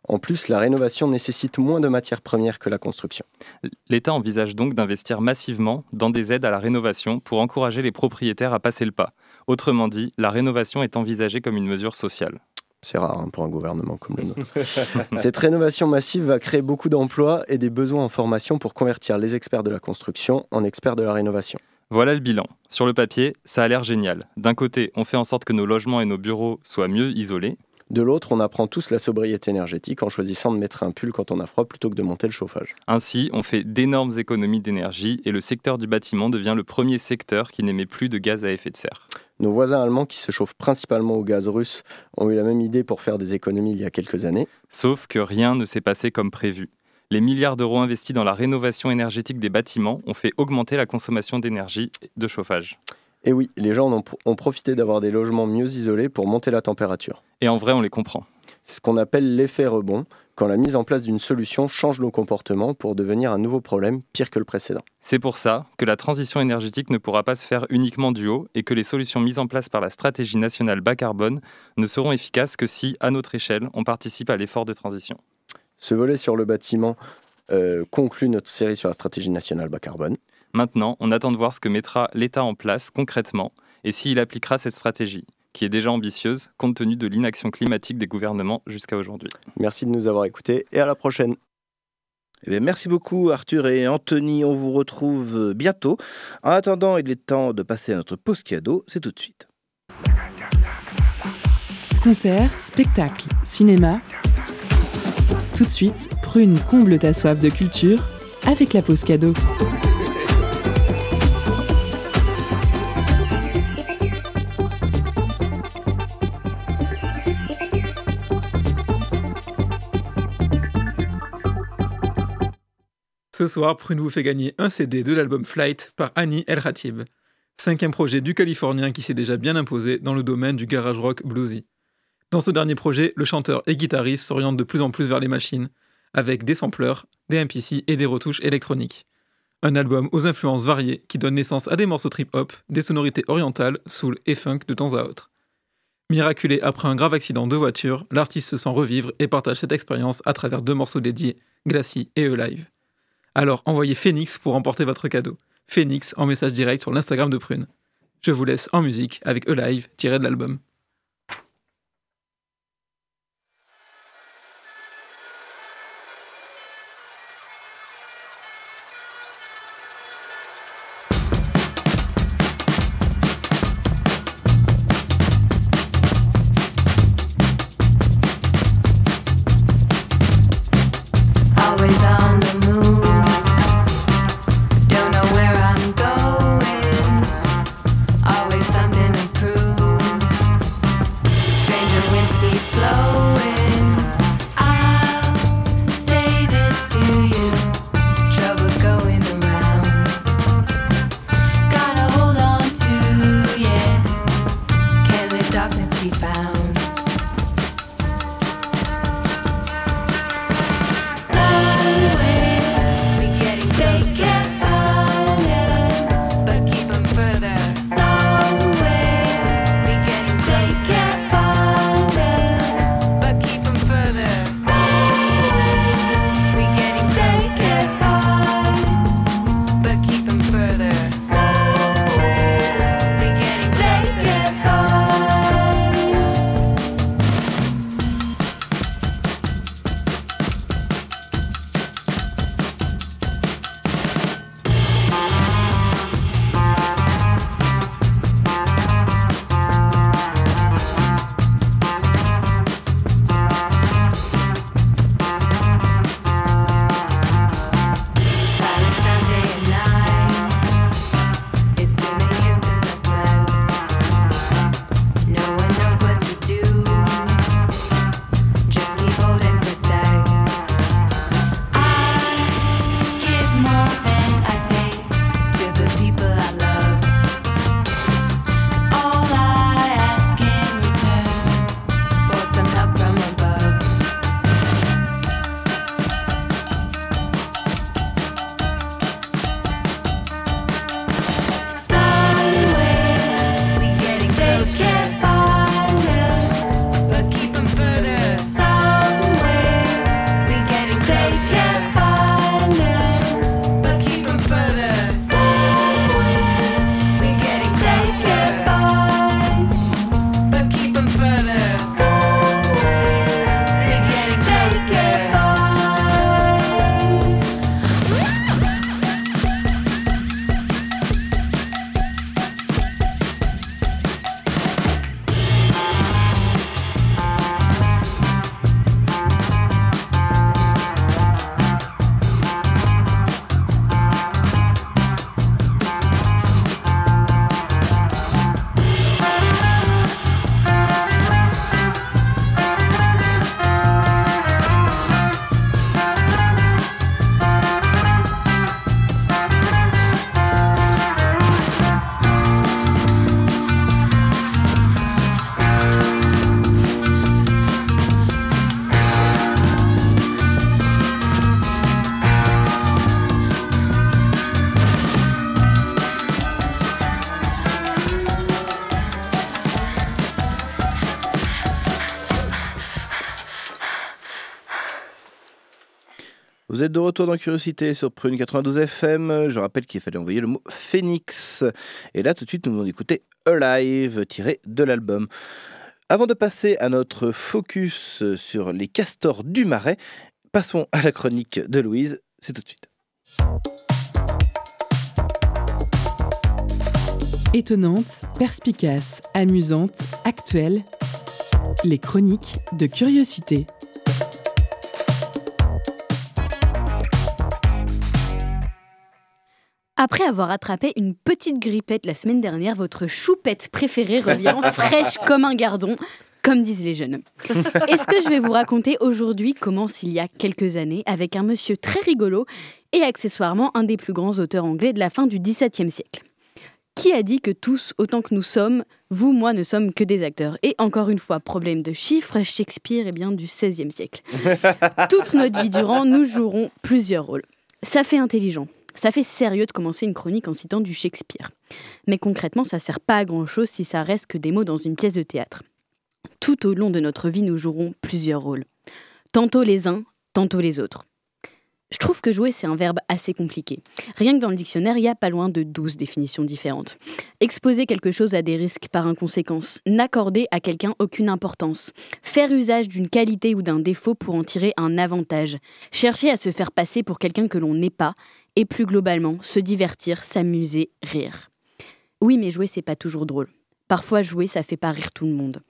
[SPEAKER 10] En plus, la rénovation nécessite moins de matières premières que la construction.
[SPEAKER 11] L'État envisage donc d'investir massivement dans des aides à la rénovation pour encourager les propriétaires à passer le pas. Autrement dit, la rénovation est envisagée comme une mesure sociale.
[SPEAKER 10] C'est rare hein, pour un gouvernement comme le nôtre. [LAUGHS] Cette rénovation massive va créer beaucoup d'emplois et des besoins en formation pour convertir les experts de la construction en experts de la rénovation.
[SPEAKER 11] Voilà le bilan. Sur le papier, ça a l'air génial. D'un côté, on fait en sorte que nos logements et nos bureaux soient mieux isolés.
[SPEAKER 10] De l'autre, on apprend tous la sobriété énergétique en choisissant de mettre un pull quand on a froid plutôt que de monter le chauffage.
[SPEAKER 11] Ainsi, on fait d'énormes économies d'énergie et le secteur du bâtiment devient le premier secteur qui n'émet plus de gaz à effet de serre.
[SPEAKER 10] Nos voisins allemands, qui se chauffent principalement au gaz russe, ont eu la même idée pour faire des économies il y a quelques années.
[SPEAKER 11] Sauf que rien ne s'est passé comme prévu. Les milliards d'euros investis dans la rénovation énergétique des bâtiments ont fait augmenter la consommation d'énergie de chauffage.
[SPEAKER 10] Et oui, les gens ont, ont profité d'avoir des logements mieux isolés pour monter la température.
[SPEAKER 11] Et en vrai, on les comprend.
[SPEAKER 10] C'est ce qu'on appelle l'effet rebond, quand la mise en place d'une solution change nos comportements pour devenir un nouveau problème pire que le précédent.
[SPEAKER 11] C'est pour ça que la transition énergétique ne pourra pas se faire uniquement du haut et que les solutions mises en place par la stratégie nationale bas carbone ne seront efficaces que si, à notre échelle, on participe à l'effort de transition.
[SPEAKER 10] Ce volet sur le bâtiment euh, conclut notre série sur la stratégie nationale bas carbone.
[SPEAKER 11] Maintenant, on attend de voir ce que mettra l'État en place concrètement et s'il appliquera cette stratégie, qui est déjà ambitieuse compte tenu de l'inaction climatique des gouvernements jusqu'à aujourd'hui.
[SPEAKER 10] Merci de nous avoir écoutés et à la prochaine.
[SPEAKER 1] Eh bien, merci beaucoup Arthur et Anthony, on vous retrouve bientôt. En attendant, il est temps de passer à notre pause cadeau, c'est tout de suite.
[SPEAKER 5] Concert, spectacle, cinéma. Tout de suite, Prune comble ta soif de culture avec la pause cadeau.
[SPEAKER 12] Ce soir, Prune vous fait gagner un CD de l'album Flight par Annie El Khatib, cinquième projet du Californien qui s'est déjà bien imposé dans le domaine du garage rock bluesy. Dans ce dernier projet, le chanteur et guitariste s'oriente de plus en plus vers les machines, avec des sampleurs, des MPC et des retouches électroniques. Un album aux influences variées qui donne naissance à des morceaux trip-hop, des sonorités orientales, soul et funk de temps à autre. Miraculé après un grave accident de voiture, l'artiste se sent revivre et partage cette expérience à travers deux morceaux dédiés, Glacis et E-Live. Alors envoyez Phoenix pour remporter votre cadeau. Phoenix en message direct sur l'Instagram de Prune. Je vous laisse en musique avec E-Live tiré de l'album.
[SPEAKER 1] De retour dans Curiosité sur Prune 92 FM. Je rappelle qu'il fallait envoyer le mot Phoenix. Et là, tout de suite, nous allons écouter Alive, tiré de l'album. Avant de passer à notre focus sur les castors du Marais, passons à la chronique de Louise. C'est tout de suite.
[SPEAKER 5] Étonnante, perspicace, amusante, actuelle. Les chroniques de curiosité.
[SPEAKER 3] Après avoir attrapé une petite grippette la semaine dernière, votre choupette préférée revient [LAUGHS] fraîche comme un gardon, comme disent les jeunes. Et ce que je vais vous raconter aujourd'hui commence il y a quelques années avec un monsieur très rigolo et accessoirement un des plus grands auteurs anglais de la fin du XVIIe siècle? Qui a dit que tous, autant que nous sommes, vous, moi, ne sommes que des acteurs? Et encore une fois, problème de chiffres, Shakespeare est bien du XVIe siècle. [LAUGHS] Toute notre vie durant, nous jouerons plusieurs rôles. Ça fait intelligent. Ça fait sérieux de commencer une chronique en citant du Shakespeare. Mais concrètement, ça sert pas à grand chose si ça reste que des mots dans une pièce de théâtre. Tout au long de notre vie, nous jouerons plusieurs rôles. Tantôt les uns, tantôt les autres. Je trouve que jouer, c'est un verbe assez compliqué. Rien que dans le dictionnaire, il y a pas loin de 12 définitions différentes. Exposer quelque chose à des risques par inconséquence, n'accorder à quelqu'un aucune importance, faire usage d'une qualité ou d'un défaut pour en tirer un avantage, chercher à se faire passer pour quelqu'un que l'on n'est pas, et plus globalement, se divertir, s'amuser, rire. Oui, mais jouer, c'est pas toujours drôle. Parfois, jouer, ça fait pas rire tout le monde.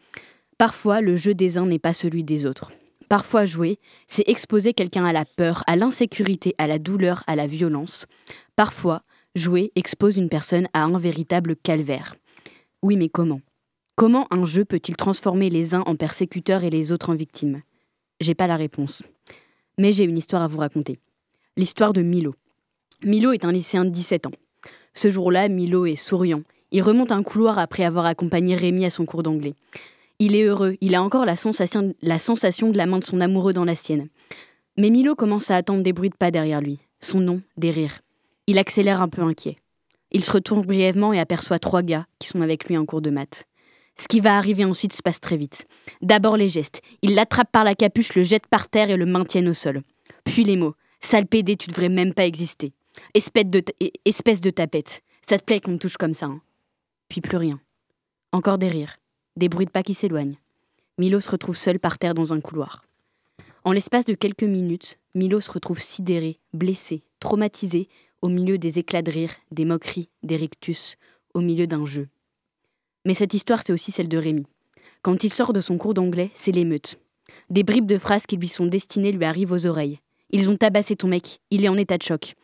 [SPEAKER 3] Parfois, le jeu des uns n'est pas celui des autres. Parfois, jouer, c'est exposer quelqu'un à la peur, à l'insécurité, à la douleur, à la violence. Parfois, jouer expose une personne à un véritable calvaire. Oui, mais comment? Comment un jeu peut-il transformer les uns en persécuteurs et les autres en victimes? J'ai pas la réponse. Mais j'ai une histoire à vous raconter. L'histoire de Milo. Milo est un lycéen de 17 ans. Ce jour-là, Milo est souriant. Il remonte un couloir après avoir accompagné Rémi à son cours d'anglais. Il est heureux, il a encore la sensation, de la main de son amoureux dans la sienne. Mais Milo commence à attendre des bruits de pas derrière lui. Son nom, des rires. Il accélère un peu inquiet. Il se retourne brièvement et aperçoit trois gars qui sont avec lui en cours de maths. Ce qui va arriver ensuite se passe très vite. D'abord les gestes. Il l'attrape par la capuche, le jette par terre et le maintiennent au sol. Puis les mots. Sale pédé, tu devrais même pas exister. Espèce de, espèce de tapette. Ça te plaît qu'on me touche comme ça. hein Puis plus rien. Encore des rires. Des bruits de pas qui s'éloignent. Milo se retrouve seul par terre dans un couloir. En l'espace de quelques minutes, Milo se retrouve sidéré, blessé, traumatisé, au milieu des éclats de rire, des moqueries, des rictus, au milieu d'un jeu. Mais cette histoire, c'est aussi celle de Rémi. Quand il sort de son cours d'anglais, c'est l'émeute. Des bribes de phrases qui lui sont destinées lui arrivent aux oreilles. Ils ont tabassé ton mec, il est en état de choc.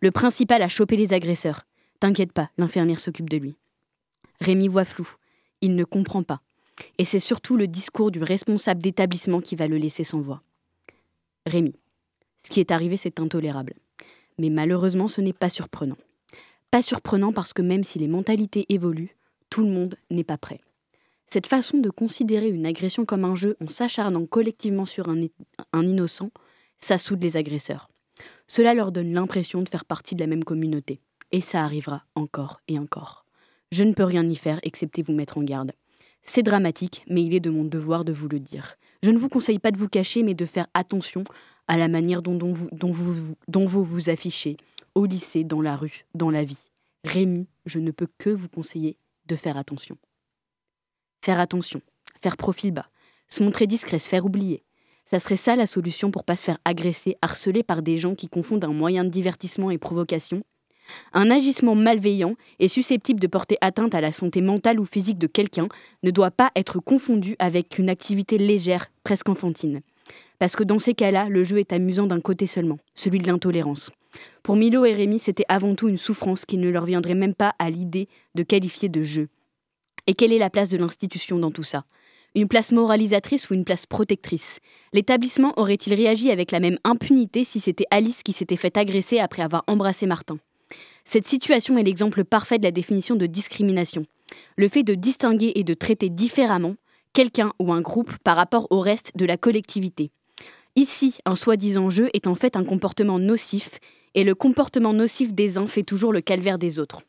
[SPEAKER 3] Le principal a chopé les agresseurs. T'inquiète pas, l'infirmière s'occupe de lui. Rémi voit flou. Il ne comprend pas. Et c'est surtout le discours du responsable d'établissement qui va le laisser sans voix. Rémi. Ce qui est arrivé, c'est intolérable. Mais malheureusement, ce n'est pas surprenant. Pas surprenant parce que même si les mentalités évoluent, tout le monde n'est pas prêt. Cette façon de considérer une agression comme un jeu en s'acharnant collectivement sur un, innocent, ça soude les agresseurs. Cela leur donne l'impression de faire partie de la même communauté. Et ça arrivera encore et encore. Je ne peux rien y faire excepté vous mettre en garde. C'est dramatique, mais il est de mon devoir de vous le dire. Je ne vous conseille pas de vous cacher, mais de faire attention à la manière dont, vous, vous, vous vous affichez, au lycée, dans la rue, dans la vie. Rémi, je ne peux que vous conseiller de faire attention. Faire attention, faire profil bas, se montrer discret, se faire oublier. Ça serait ça la solution pour pas se faire agresser, harceler par des gens qui confondent un moyen de divertissement et provocation? Un agissement malveillant et susceptible de porter atteinte à la santé mentale ou physique de quelqu'un ne doit pas être confondu avec une activité légère, presque enfantine. Parce que dans ces cas-là, le jeu est amusant d'un côté seulement, celui de l'intolérance. Pour Milo et Rémi, c'était avant tout une souffrance qui ne leur viendrait même pas à l'idée de qualifier de jeu. Et quelle est la place de l'institution dans tout ça? Une place moralisatrice ou une place protectrice L'établissement aurait-il réagi avec la même impunité si c'était Alice qui s'était fait agresser après avoir embrassé Martin? Cette situation est l'exemple parfait de la définition de discrimination. Le fait de distinguer et de traiter différemment quelqu'un ou un groupe par rapport au reste de la collectivité. Ici, un soi-disant jeu est en fait un comportement nocif, et le comportement nocif des uns fait toujours le calvaire des autres.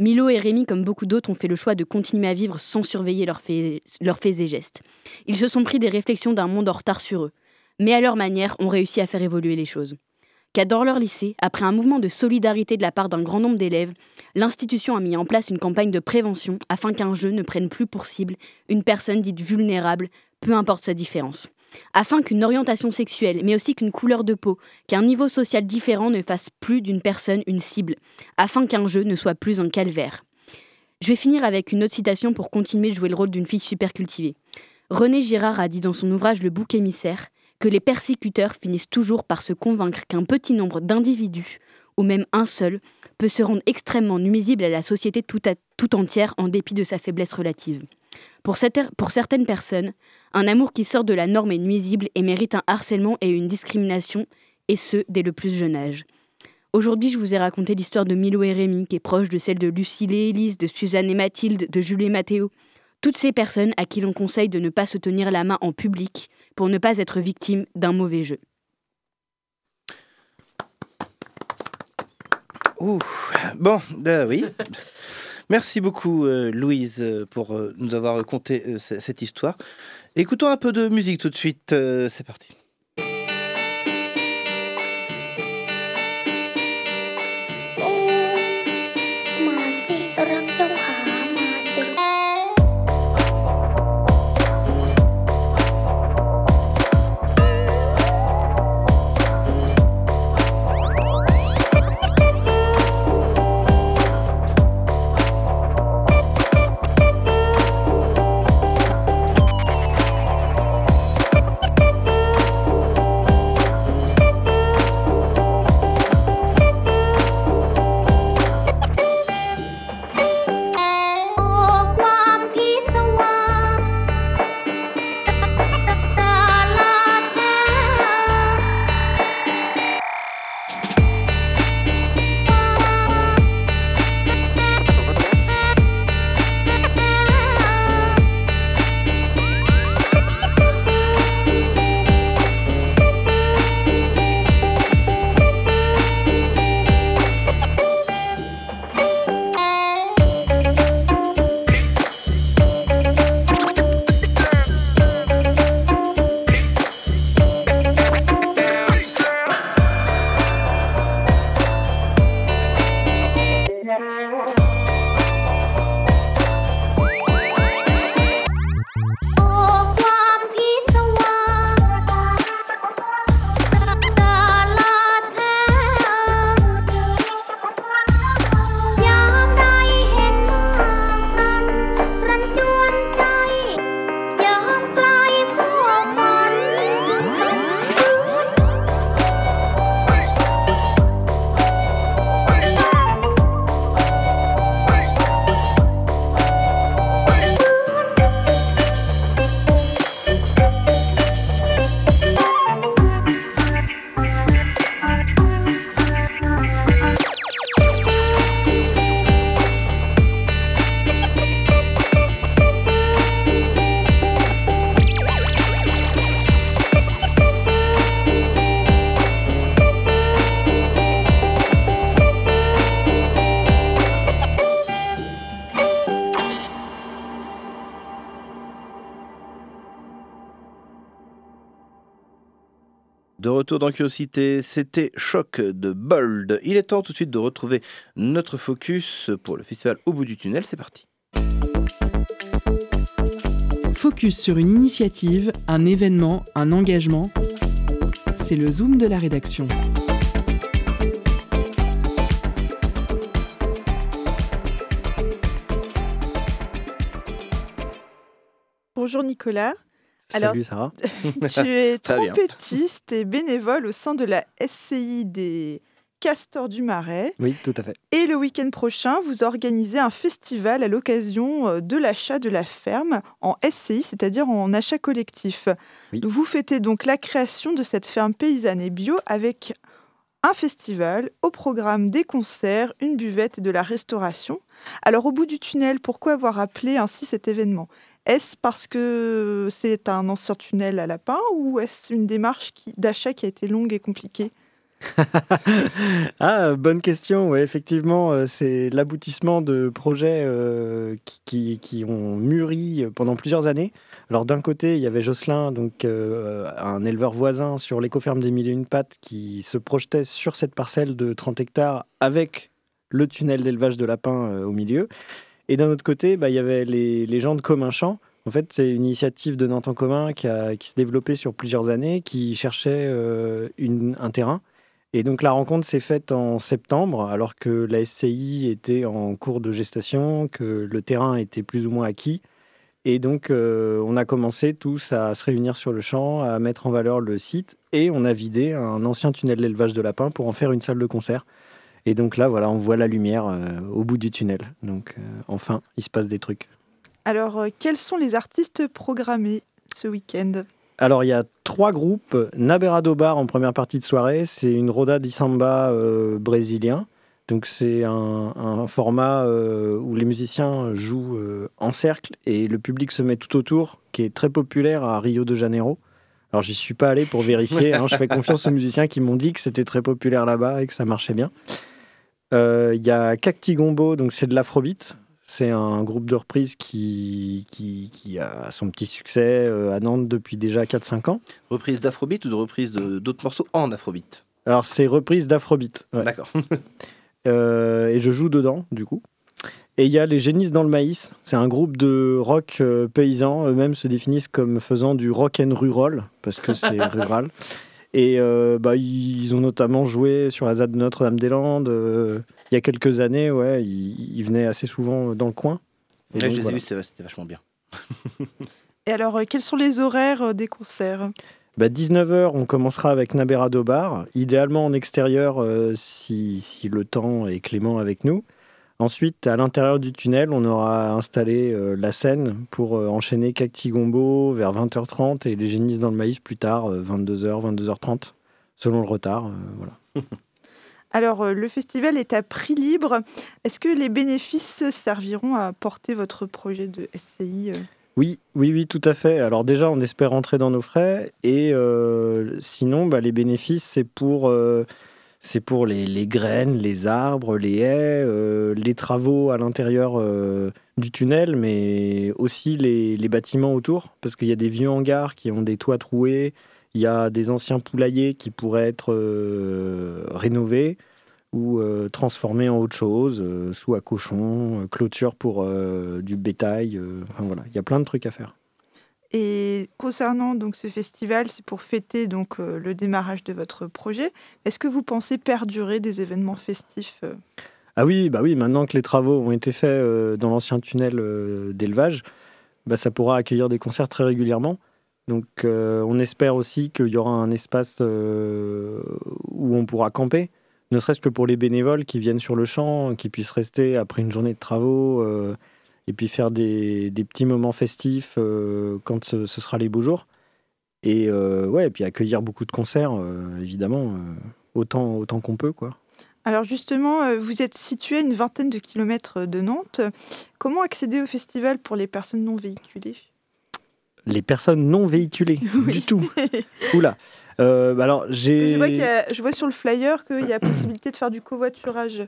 [SPEAKER 3] Milo et Rémi, comme beaucoup d'autres, ont fait le choix de continuer à vivre sans surveiller leurs faits, et gestes. Ils se sont pris des réflexions d'un monde en retard sur eux, mais à leur manière ont réussi à faire évoluer les choses. qu'à Dorleur-Lycée, après un mouvement de solidarité de la part d'un grand nombre d'élèves, l'institution a mis en place une campagne de prévention afin qu'un jeu ne prenne plus pour cible une personne dite vulnérable, peu importe sa différence. Afin qu'une orientation sexuelle, mais aussi qu'une couleur de peau, qu'un niveau social différent ne fasse plus d'une personne une cible, afin qu'un jeu ne soit plus un calvaire. Je vais finir avec une autre citation pour continuer de jouer le rôle d'une fille super cultivée. René Girard a dit dans son ouvrage Le bouc émissaire que les persécuteurs finissent toujours par se convaincre qu'un petit nombre d'individus, ou même un seul, peut se rendre extrêmement nuisible à la société tout, entière en dépit de sa faiblesse relative. Pour certaines personnes, un amour qui sort de la norme est nuisible et mérite un harcèlement et une discrimination, et ce, dès le plus jeune âge. Aujourd'hui, je vous ai raconté l'histoire de Milo et Rémi, qui est proche de celle de Lucille et Élise, de Suzanne et Mathilde, de Jules et Mathéo. Toutes ces personnes à qui l'on conseille de ne pas se tenir la main en public pour ne pas être victime d'un mauvais jeu.
[SPEAKER 13] Ouh, bon, euh, oui. [LAUGHS] Merci beaucoup, euh, Louise, euh, pour euh, nous avoir raconté euh, c- cette histoire. Écoutons un peu de musique tout de suite. C'est parti. Retour dans Curiosité, c'était Choc de Bold. Il est temps tout de suite de retrouver notre focus pour le festival Au bout du tunnel. C'est parti.
[SPEAKER 5] Focus sur une initiative, un événement, un engagement. C'est le zoom de la rédaction.
[SPEAKER 14] Bonjour Nicolas.
[SPEAKER 15] Salut, Sarah. [LAUGHS]
[SPEAKER 14] tu [LAUGHS] es trompettiste et bénévole au sein de la SCI des Castors du Marais.
[SPEAKER 15] Oui, tout à fait.
[SPEAKER 14] Et le week-end prochain, vous organisez un festival à l'occasion euh, de l'achat de la ferme en SCI, c'est-à-dire en achat collectif. Vous fêtez donc la création de cette ferme paysanne et bio avec un festival, au programme des concerts, une buvette et de la restauration. Alors au bout du tunnel, pourquoi avoir appelé ainsi cet événement? Est-ce parce que c'est un ancien tunnel à lapin ou est-ce une démarche d'achat qui a été longue et compliquée [LAUGHS]
[SPEAKER 15] ah, bonne question. Ouais, effectivement, euh, c'est l'aboutissement de projets euh, qui, qui- ont mûri pendant plusieurs années. Alors d'un côté, il y avait Jocelyn, donc euh, un éleveur voisin sur l'écoferme des Mille et Une Pattes, qui se projetait sur cette parcelle de 30 hectares avec le tunnel d'élevage de lapins euh, au milieu. Et d'un autre côté, bah, il y avait les, gens de Commun Champ. En fait, c'est une initiative de Nantes en commun qui, a- qui se développait sur plusieurs années, qui cherchait euh, un terrain. Et donc la rencontre s'est faite en septembre, alors que la SCI était en cours de gestation, que le terrain était plus ou moins acquis. Et donc euh, on a commencé tous à se réunir sur le champ, à mettre en valeur le site, et on a vidé un ancien tunnel d'élevage de lapins pour en faire une salle de concert. Et donc là, voilà, on voit la lumière euh, au bout du tunnel. Donc euh, enfin, il se passe des trucs.
[SPEAKER 14] Alors, euh, quels sont les artistes programmés ce week-end?
[SPEAKER 15] Alors, il y a trois groupes. Naberado Bar en première partie de soirée, c'est une roda di samba euh, brésilien. Donc, c'est un, un format euh, où les musiciens jouent euh, en cercle et le public se met tout autour, qui est très populaire à Rio de Janeiro. Alors, j'y suis pas allé pour vérifier. hein. je fais confiance aux musiciens qui m'ont dit que c'était très populaire là-bas et que ça marchait bien. Euh, Il y a Cacti Gombo, donc c'est de l'afrobeat. C'est un groupe de reprise qui, qui, qui a son petit succès euh, à Nantes depuis déjà 4-5 ans.
[SPEAKER 1] Reprise d'Afrobeat ou de reprise de- d'autres morceaux en Afrobeat?
[SPEAKER 15] Alors, c'est reprise d'Afrobeat. ouais.
[SPEAKER 1] D'accord. [LAUGHS]
[SPEAKER 15] Euh, et je joue dedans, du coup. Et il y a les Génisses dans le maïs. C'est un groupe de rock paysan. Eux-mêmes se définissent comme faisant du rock and rural, parce que c'est [LAUGHS] rural. Et euh, bah, ils ont notamment joué sur la ZAD de Notre-Dame-des-Landes. euh, il y a quelques années, ouais, ils, ils venaient assez souvent dans le coin. Et
[SPEAKER 1] Ouais,
[SPEAKER 15] donc,
[SPEAKER 1] je les ai
[SPEAKER 15] voilà.
[SPEAKER 1] vus, c'était vachement bien. [LAUGHS]
[SPEAKER 14] Et alors, euh, quels sont les horaires des concerts?
[SPEAKER 15] Bah, 19h, on commencera avec Naberado Bar, idéalement en extérieur euh, si, si le temps est clément avec nous. Ensuite, à l'intérieur du tunnel, on aura installé euh, la scène pour euh, enchaîner Cacti Gombo vers 20h30 et les génisses dans le maïs plus tard, euh, 22h, 22h30, selon le retard. euh, voilà. [LAUGHS]
[SPEAKER 14] Alors, le festival est à prix libre. Est-ce que les bénéfices serviront à porter votre projet de SCI
[SPEAKER 15] Oui, oui, oui, tout à fait. Alors déjà, on espère rentrer dans nos frais. Et sinon, bah, les bénéfices, c'est pour, c'est pour les, les graines, les arbres, les haies, euh, les travaux à l'intérieur euh, du tunnel, mais aussi les, les bâtiments autour, parce qu'il y a des vieux hangars qui ont des toits troués. Il y a des anciens poulaillers qui pourraient être euh, rénovés ou transformés en autre chose, sous à cochon, clôture pour du bétail. enfin voilà, il y a plein de trucs à faire.
[SPEAKER 14] Et concernant donc ce festival, c'est pour fêter donc euh, le démarrage de votre projet. Est-ce que vous pensez perdurer des événements festifs euh?
[SPEAKER 15] Ah oui, bah oui, maintenant que les travaux ont été faits euh, dans l'ancien tunnel d'élevage, bah, ça pourra accueillir des concerts très régulièrement. Donc on espère aussi qu'il y aura un espace où on pourra camper, ne serait-ce que pour les bénévoles qui viennent sur le champ, qui puissent rester après une journée de travaux et puis faire des, des petits moments festifs euh, quand ce, ce sera les beaux jours. Et euh, ouais, et puis accueillir beaucoup de concerts, euh, évidemment, autant, autant qu'on peut, quoi.
[SPEAKER 14] Alors justement, vous êtes situé à une vingtaine de kilomètres de Nantes. Comment accéder au festival pour les personnes non véhiculées?
[SPEAKER 15] Les personnes non véhiculées, [LAUGHS] du tout. [LAUGHS] Oula. Euh, bah alors, j'ai.
[SPEAKER 14] je, je vois sur le flyer qu'il y a possibilité de faire du covoiturage.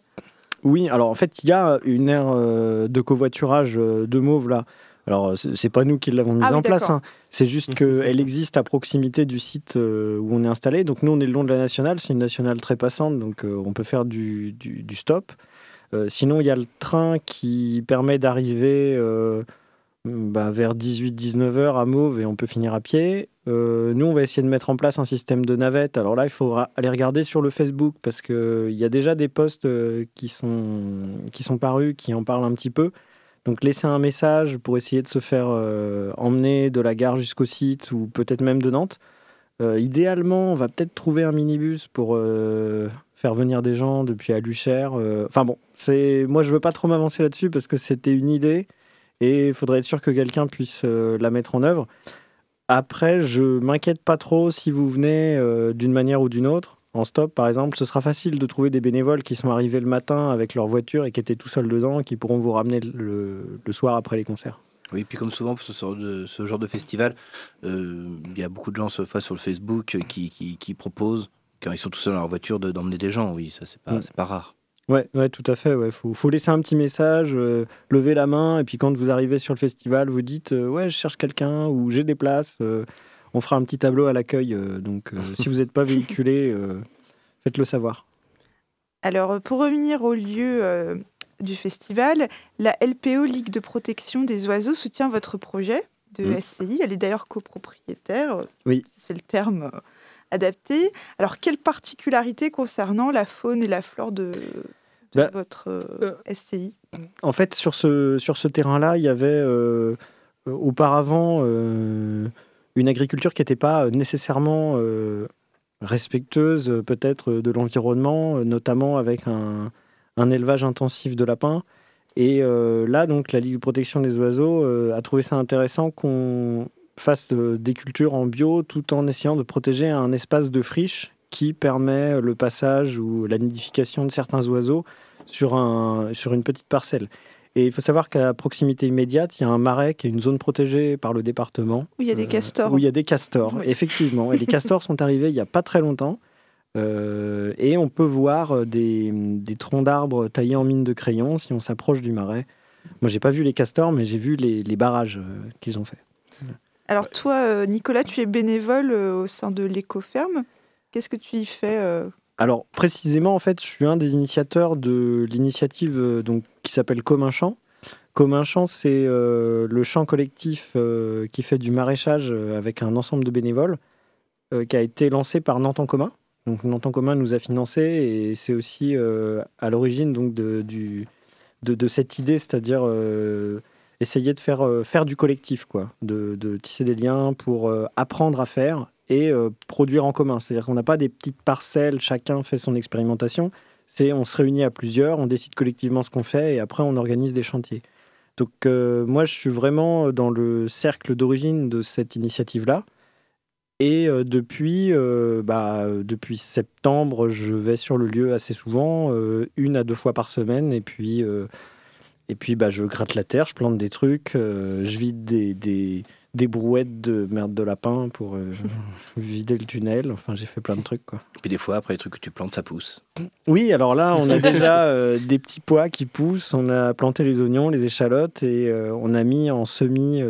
[SPEAKER 15] Oui, alors en fait, il y a une aire euh, de covoiturage euh, de Mauve là. Alors, c'est pas nous qui l'avons mise
[SPEAKER 14] Ah oui,
[SPEAKER 15] en place, hein. c'est juste qu'elle existe à proximité du site euh, où on est installé. Donc, nous, on est le long de la nationale, c'est une nationale très passante, donc euh, on peut faire du, du- du stop. Euh, sinon, il y a le train qui permet d'arriver euh, bah, vers 18-19 heures à Mauve et on peut finir à pied. Euh, nous, on va essayer de mettre en place un système de navette. Alors là, il faudra aller regarder sur le Facebook parce qu'il y a déjà des posts euh, qui, sont, qui sont parus, qui en parlent un petit peu. Donc laissez un message pour essayer de se faire euh, emmener de la gare jusqu'au site ou peut-être même de Nantes. Idéalement, on va peut-être trouver un minibus pour faire venir des gens depuis Aluchère. Enfin bon, c'est moi je veux pas trop m'avancer là-dessus parce que c'était une idée et il faudrait être sûr que quelqu'un puisse euh, la mettre en œuvre. Après, je m'inquiète pas trop si vous venez euh, d'une manière ou d'une autre. En stop, par exemple, ce sera facile de trouver des bénévoles qui sont arrivés le matin avec leur voiture et qui étaient tout seuls dedans, qui pourront vous ramener le, le soir après les concerts.
[SPEAKER 1] Oui, puis comme souvent pour ce, genre de, ce genre de festival, euh, il y a beaucoup de gens sur, sur le Facebook qui, qui, qui proposent quand ils sont tout seuls dans leur voiture, de- d'emmener des gens. Oui, ça, c'est pas,
[SPEAKER 15] Mm.
[SPEAKER 1] c'est pas rare.
[SPEAKER 15] Ouais, ouais, tout à fait. Ouais, faut, faut laisser un petit message, euh, lever la main, et puis quand vous arrivez sur le festival, vous dites euh, ouais, je cherche quelqu'un ou j'ai des places. euh, on fera un petit tableau à l'accueil. euh, donc, euh, [LAUGHS] si vous n'êtes pas véhiculé, euh, faites-le savoir.
[SPEAKER 14] Alors, pour revenir au lieu euh, du festival, la LPO Ligue de protection des oiseaux soutient votre projet de
[SPEAKER 15] Mm.
[SPEAKER 14] SCI. Elle est d'ailleurs copropriétaire,
[SPEAKER 15] Oui.
[SPEAKER 14] c'est le terme adapté. Alors, quelle particularité concernant la faune et la flore de, de
[SPEAKER 15] Bah,
[SPEAKER 14] votre euh, SCI
[SPEAKER 15] En fait, sur ce, sur ce terrain-là, il y avait euh, euh, auparavant euh, une agriculture qui n'était pas nécessairement euh, respectueuse, euh, peut-être, de l'environnement, euh, notamment avec un, un élevage intensif de lapins. Et euh, là, donc, la Ligue de protection des oiseaux euh, a trouvé ça intéressant qu'on fasse euh, des cultures en bio tout en essayant de protéger un espace de friche qui permet le passage ou la nidification de certains oiseaux sur, un, sur une petite parcelle. Et il faut savoir qu'à proximité immédiate, il y a un marais qui est une zone protégée par le département.
[SPEAKER 14] Où il y a des castors.
[SPEAKER 15] Où il y a des castors,
[SPEAKER 14] Oui.
[SPEAKER 15] effectivement. Et les [LAUGHS] castors sont arrivés il n'y a pas très longtemps. Euh, et on peut voir euh, des, des troncs d'arbres taillés en mine de crayon si on s'approche du marais. Moi, j'ai pas vu les castors, mais j'ai vu les, les barrages euh, qu'ils ont fait.
[SPEAKER 14] Alors, toi, euh, Nicolas, tu es bénévole euh, au sein de l'écoferme. Qu'est-ce que tu y fais euh,
[SPEAKER 15] Alors précisément, en fait, je suis un des initiateurs de l'initiative euh, qui s'appelle Comme un champ. Champ, c'est euh, le champ collectif qui fait du maraîchage avec un ensemble de bénévoles, qui a été lancé par Nantes en commun. Donc Nantes en commun nous a financé et c'est aussi à l'origine donc de, cette idée, c'est-à-dire essayer de faire, faire du collectif, quoi, de, tisser des liens pour apprendre à faire et euh, produire en commun. C'est-à-dire qu'on n'a pas des petites parcelles, chacun fait son expérimentation. C'est on se réunit à plusieurs, on décide collectivement ce qu'on fait et après on organise des chantiers. Donc euh, moi je suis vraiment dans le cercle d'origine de cette initiative-là. Et euh, depuis, euh, bah, depuis septembre, je vais sur le lieu assez souvent, euh, une à deux fois par semaine. Et puis, euh, et puis bah, je gratte la terre, je plante des trucs, euh, je vide des, des, des brouettes de merde de lapin pour euh, [LAUGHS] vider le tunnel. Enfin, j'ai fait plein de trucs. Quoi.
[SPEAKER 1] Et puis des fois, après les trucs que tu plantes, ça pousse.
[SPEAKER 15] Oui, alors là, on a [LAUGHS] déjà euh, des petits pois qui poussent, on a planté les oignons, les échalotes et on a mis en semis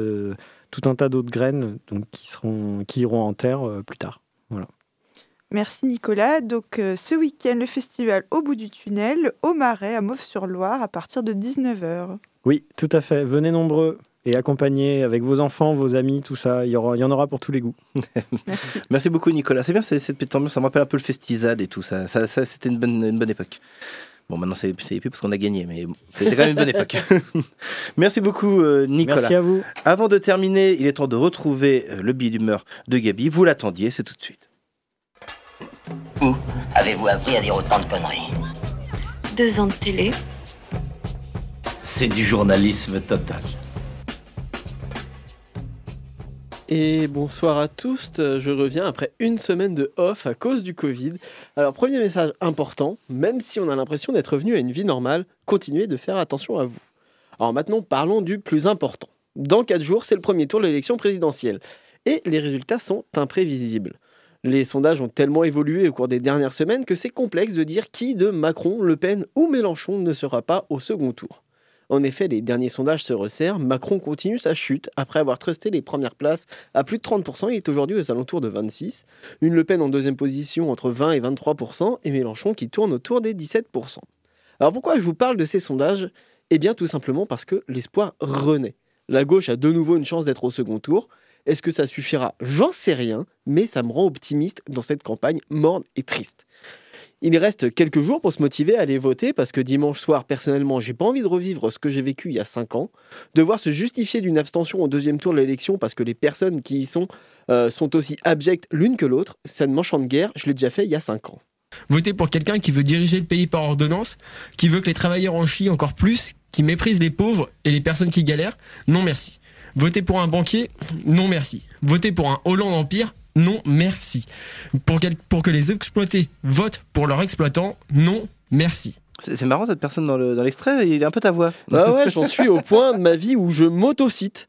[SPEAKER 15] tout un tas d'autres graines donc, qui, seront, qui iront en terre plus tard.
[SPEAKER 14] Merci Nicolas. Donc euh, ce week-end, le festival au bout du tunnel, au Marais, à Mauves-sur-Loire, à partir de 19h.
[SPEAKER 15] Oui, tout à fait. Venez nombreux et accompagnez avec vos enfants, vos amis, tout ça. Il y, aura, il y en aura pour tous les goûts. [LAUGHS]
[SPEAKER 1] Merci beaucoup, Nicolas. C'est bien, c'est- cette petite ambiance, ça me rappelle un peu le Festisade et tout ça. ça, ça, C'était une bonne, une bonne époque. Bon, maintenant, c'est c'est plus parce qu'on a gagné, mais bon, c'était quand même une bonne époque. [LAUGHS] Merci beaucoup, euh, Nicolas.
[SPEAKER 15] Merci à vous.
[SPEAKER 1] Avant de terminer, il est temps de retrouver euh, le billet d'humeur de Gabi. Vous l'attendiez, c'est tout de suite.
[SPEAKER 16] Où avez-vous appris à dire autant de conneries
[SPEAKER 17] Deux ans de télé.
[SPEAKER 16] C'est du journalisme total.
[SPEAKER 4] Et bonsoir à tous, je reviens après une semaine de off à cause du Covid. Alors premier message important, même si on a l'impression d'être revenu à une vie normale, continuez de faire attention à vous. Alors maintenant parlons du plus important. Dans 4 jours, c'est le premier tour de l'élection présidentielle. Et les résultats sont imprévisibles. Les sondages ont tellement évolué au cours des dernières semaines que c'est complexe de dire qui de Macron, Le Pen ou Mélenchon ne sera pas au second tour. En effet, les derniers sondages se resserrent. Macron continue sa chute après avoir trusté les premières places à plus de 30%. Il est aujourd'hui aux alentours de 26%. Une Le Pen en deuxième position entre 20 et 23%. Et Mélenchon qui tourne autour des 17%. Alors pourquoi je vous parle de ces sondages? Eh bien tout simplement parce que l'espoir renaît. La gauche a de nouveau une chance d'être au second tour. Est-ce que ça suffira? J'en sais rien, mais ça me rend optimiste dans cette campagne morne et triste. Il reste quelques jours pour se motiver à aller voter parce que dimanche soir, personnellement, j'ai pas envie de revivre ce que j'ai vécu il y a 5 ans, devoir se justifier d'une abstention au deuxième tour de l'élection parce que les personnes qui y sont euh, sont aussi abjectes l'une que l'autre, ça ne m'enchante guère, je l'ai déjà fait il y a 5 ans.
[SPEAKER 18] Voter pour quelqu'un qui veut diriger le pays par ordonnance, qui veut que les travailleurs en chient encore plus, qui méprise les pauvres et les personnes qui galèrent, non merci. Voter pour un banquier, non merci. Voter pour un Hollande Empire, non merci. Pour, quel- pour que les exploités votent pour leurs exploitants, non merci.
[SPEAKER 1] C'est marrant cette personne dans le- dans l'extrait, il est un peu ta voix.
[SPEAKER 4] Bah ouais, [LAUGHS] j'en suis au point de ma vie où je m'autocite.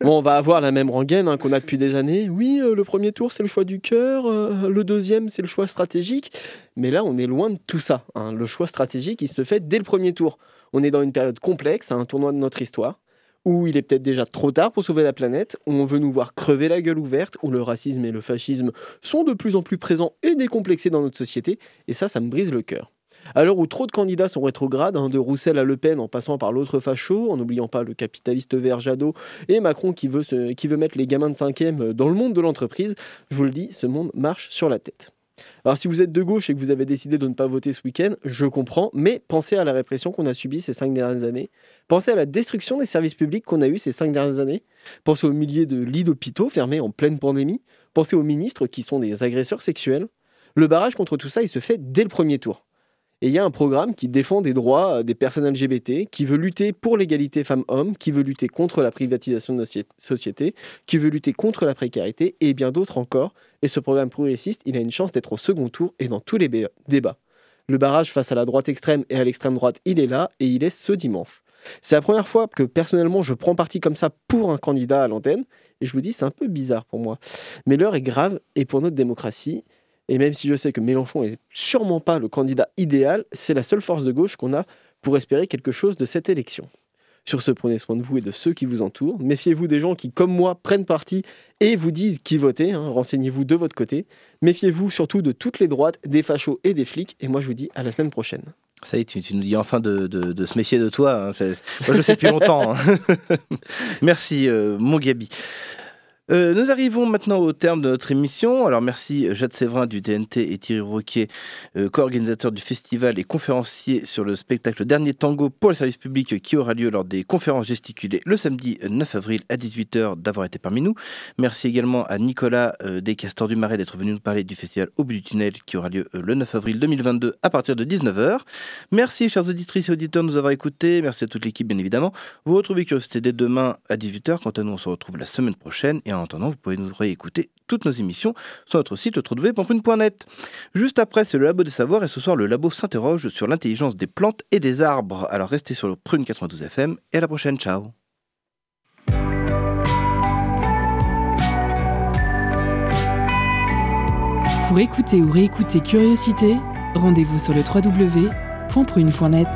[SPEAKER 4] Bon, on va avoir la même rengaine hein, qu'on a depuis des années. Oui, euh, le premier tour, c'est le choix du cœur. euh, le deuxième, c'est le choix stratégique. Mais là, on est loin de tout ça. hein. Le choix stratégique, il se fait dès le premier tour. On est dans une période complexe, à un tournoi de notre histoire, où il est peut-être déjà trop tard pour sauver la planète, où on veut nous voir crever la gueule ouverte, où le racisme et le fascisme sont de plus en plus présents et décomplexés dans notre société. Et ça, ça me brise le cœur. À l'heure où trop de candidats sont rétrogrades, hein, de Roussel à Le Pen en passant par l'autre facho, en n'oubliant pas le capitaliste vert Jadot et Macron qui veut, se- qui veut mettre les gamins de 5e dans le monde de l'entreprise, je vous le dis, ce monde marche sur la tête. Alors si vous êtes de gauche et que vous avez décidé de ne pas voter ce week-end, je comprends, mais pensez à la répression qu'on a subie ces cinq dernières années. Pensez à la destruction des services publics qu'on a eu ces cinq dernières années. Pensez aux milliers de lits d'hôpitaux fermés en pleine pandémie. Pensez aux ministres qui sont des agresseurs sexuels. Le barrage contre tout ça, il se fait dès le premier tour. Et il y a un programme qui défend des droits euh, des personnes LGBT, qui veut lutter pour l'égalité femmes-hommes, qui veut lutter contre la privatisation de nos soci- sociétés, qui veut lutter contre la précarité et bien d'autres encore. Et ce programme progressiste, il a une chance d'être au second tour et dans tous les débats. Le barrage face à la droite extrême et à l'extrême droite, il est là et il est ce dimanche. C'est la première fois que personnellement je prends parti comme ça pour un candidat à l'antenne et je vous dis c'est un peu bizarre pour moi. Mais l'heure est grave et pour notre démocratie, et même si je sais que Mélenchon est sûrement pas le candidat idéal, c'est la seule force de gauche qu'on a pour espérer quelque chose de cette élection. Sur ce, prenez soin de vous et de ceux qui vous entourent. Méfiez-vous des gens qui, comme moi, prennent parti et vous disent qui voter. hein. Renseignez-vous de votre côté. Méfiez-vous surtout de toutes les droites, des fachos et des flics. Et moi, je vous dis à la semaine prochaine.
[SPEAKER 1] Ça y est, tu, nous dis enfin de, de- se méfier de toi. hein. Moi, je sais depuis longtemps. hein. [LAUGHS] Merci, euh, mon Gabi. Euh, nous arrivons maintenant au terme de notre émission. Alors merci Jade Séverin du TNT et Thierry Roquet, euh, co-organisateur du festival et conférencier sur le spectacle Dernier Tango pour le service public qui aura lieu lors des conférences gesticulées le samedi 9 avril à 18h d'avoir été parmi nous. Merci également à Nicolas euh, des Castors du Marais d'être venu nous parler du festival Au bout du tunnel qui aura lieu euh, le 9 avril 2022 à partir de 19h. Merci chers auditrices et auditeurs de nous avoir écoutés. Merci à toute l'équipe bien évidemment. Vous retrouvez Curiosité dès demain à 18h. Quant à nous, on se retrouve la semaine prochaine. En attendant, vous pouvez nous réécouter toutes nos émissions sur notre site www.prune.net. Juste après, c'est le Labo des Savoirs et ce soir, le Labo s'interroge sur l'intelligence des plantes et des arbres. Alors restez sur le Prune 92 FM et à la prochaine. Ciao.
[SPEAKER 5] Pour écouter ou réécouter Curiosité, rendez-vous sur le www.prune.net.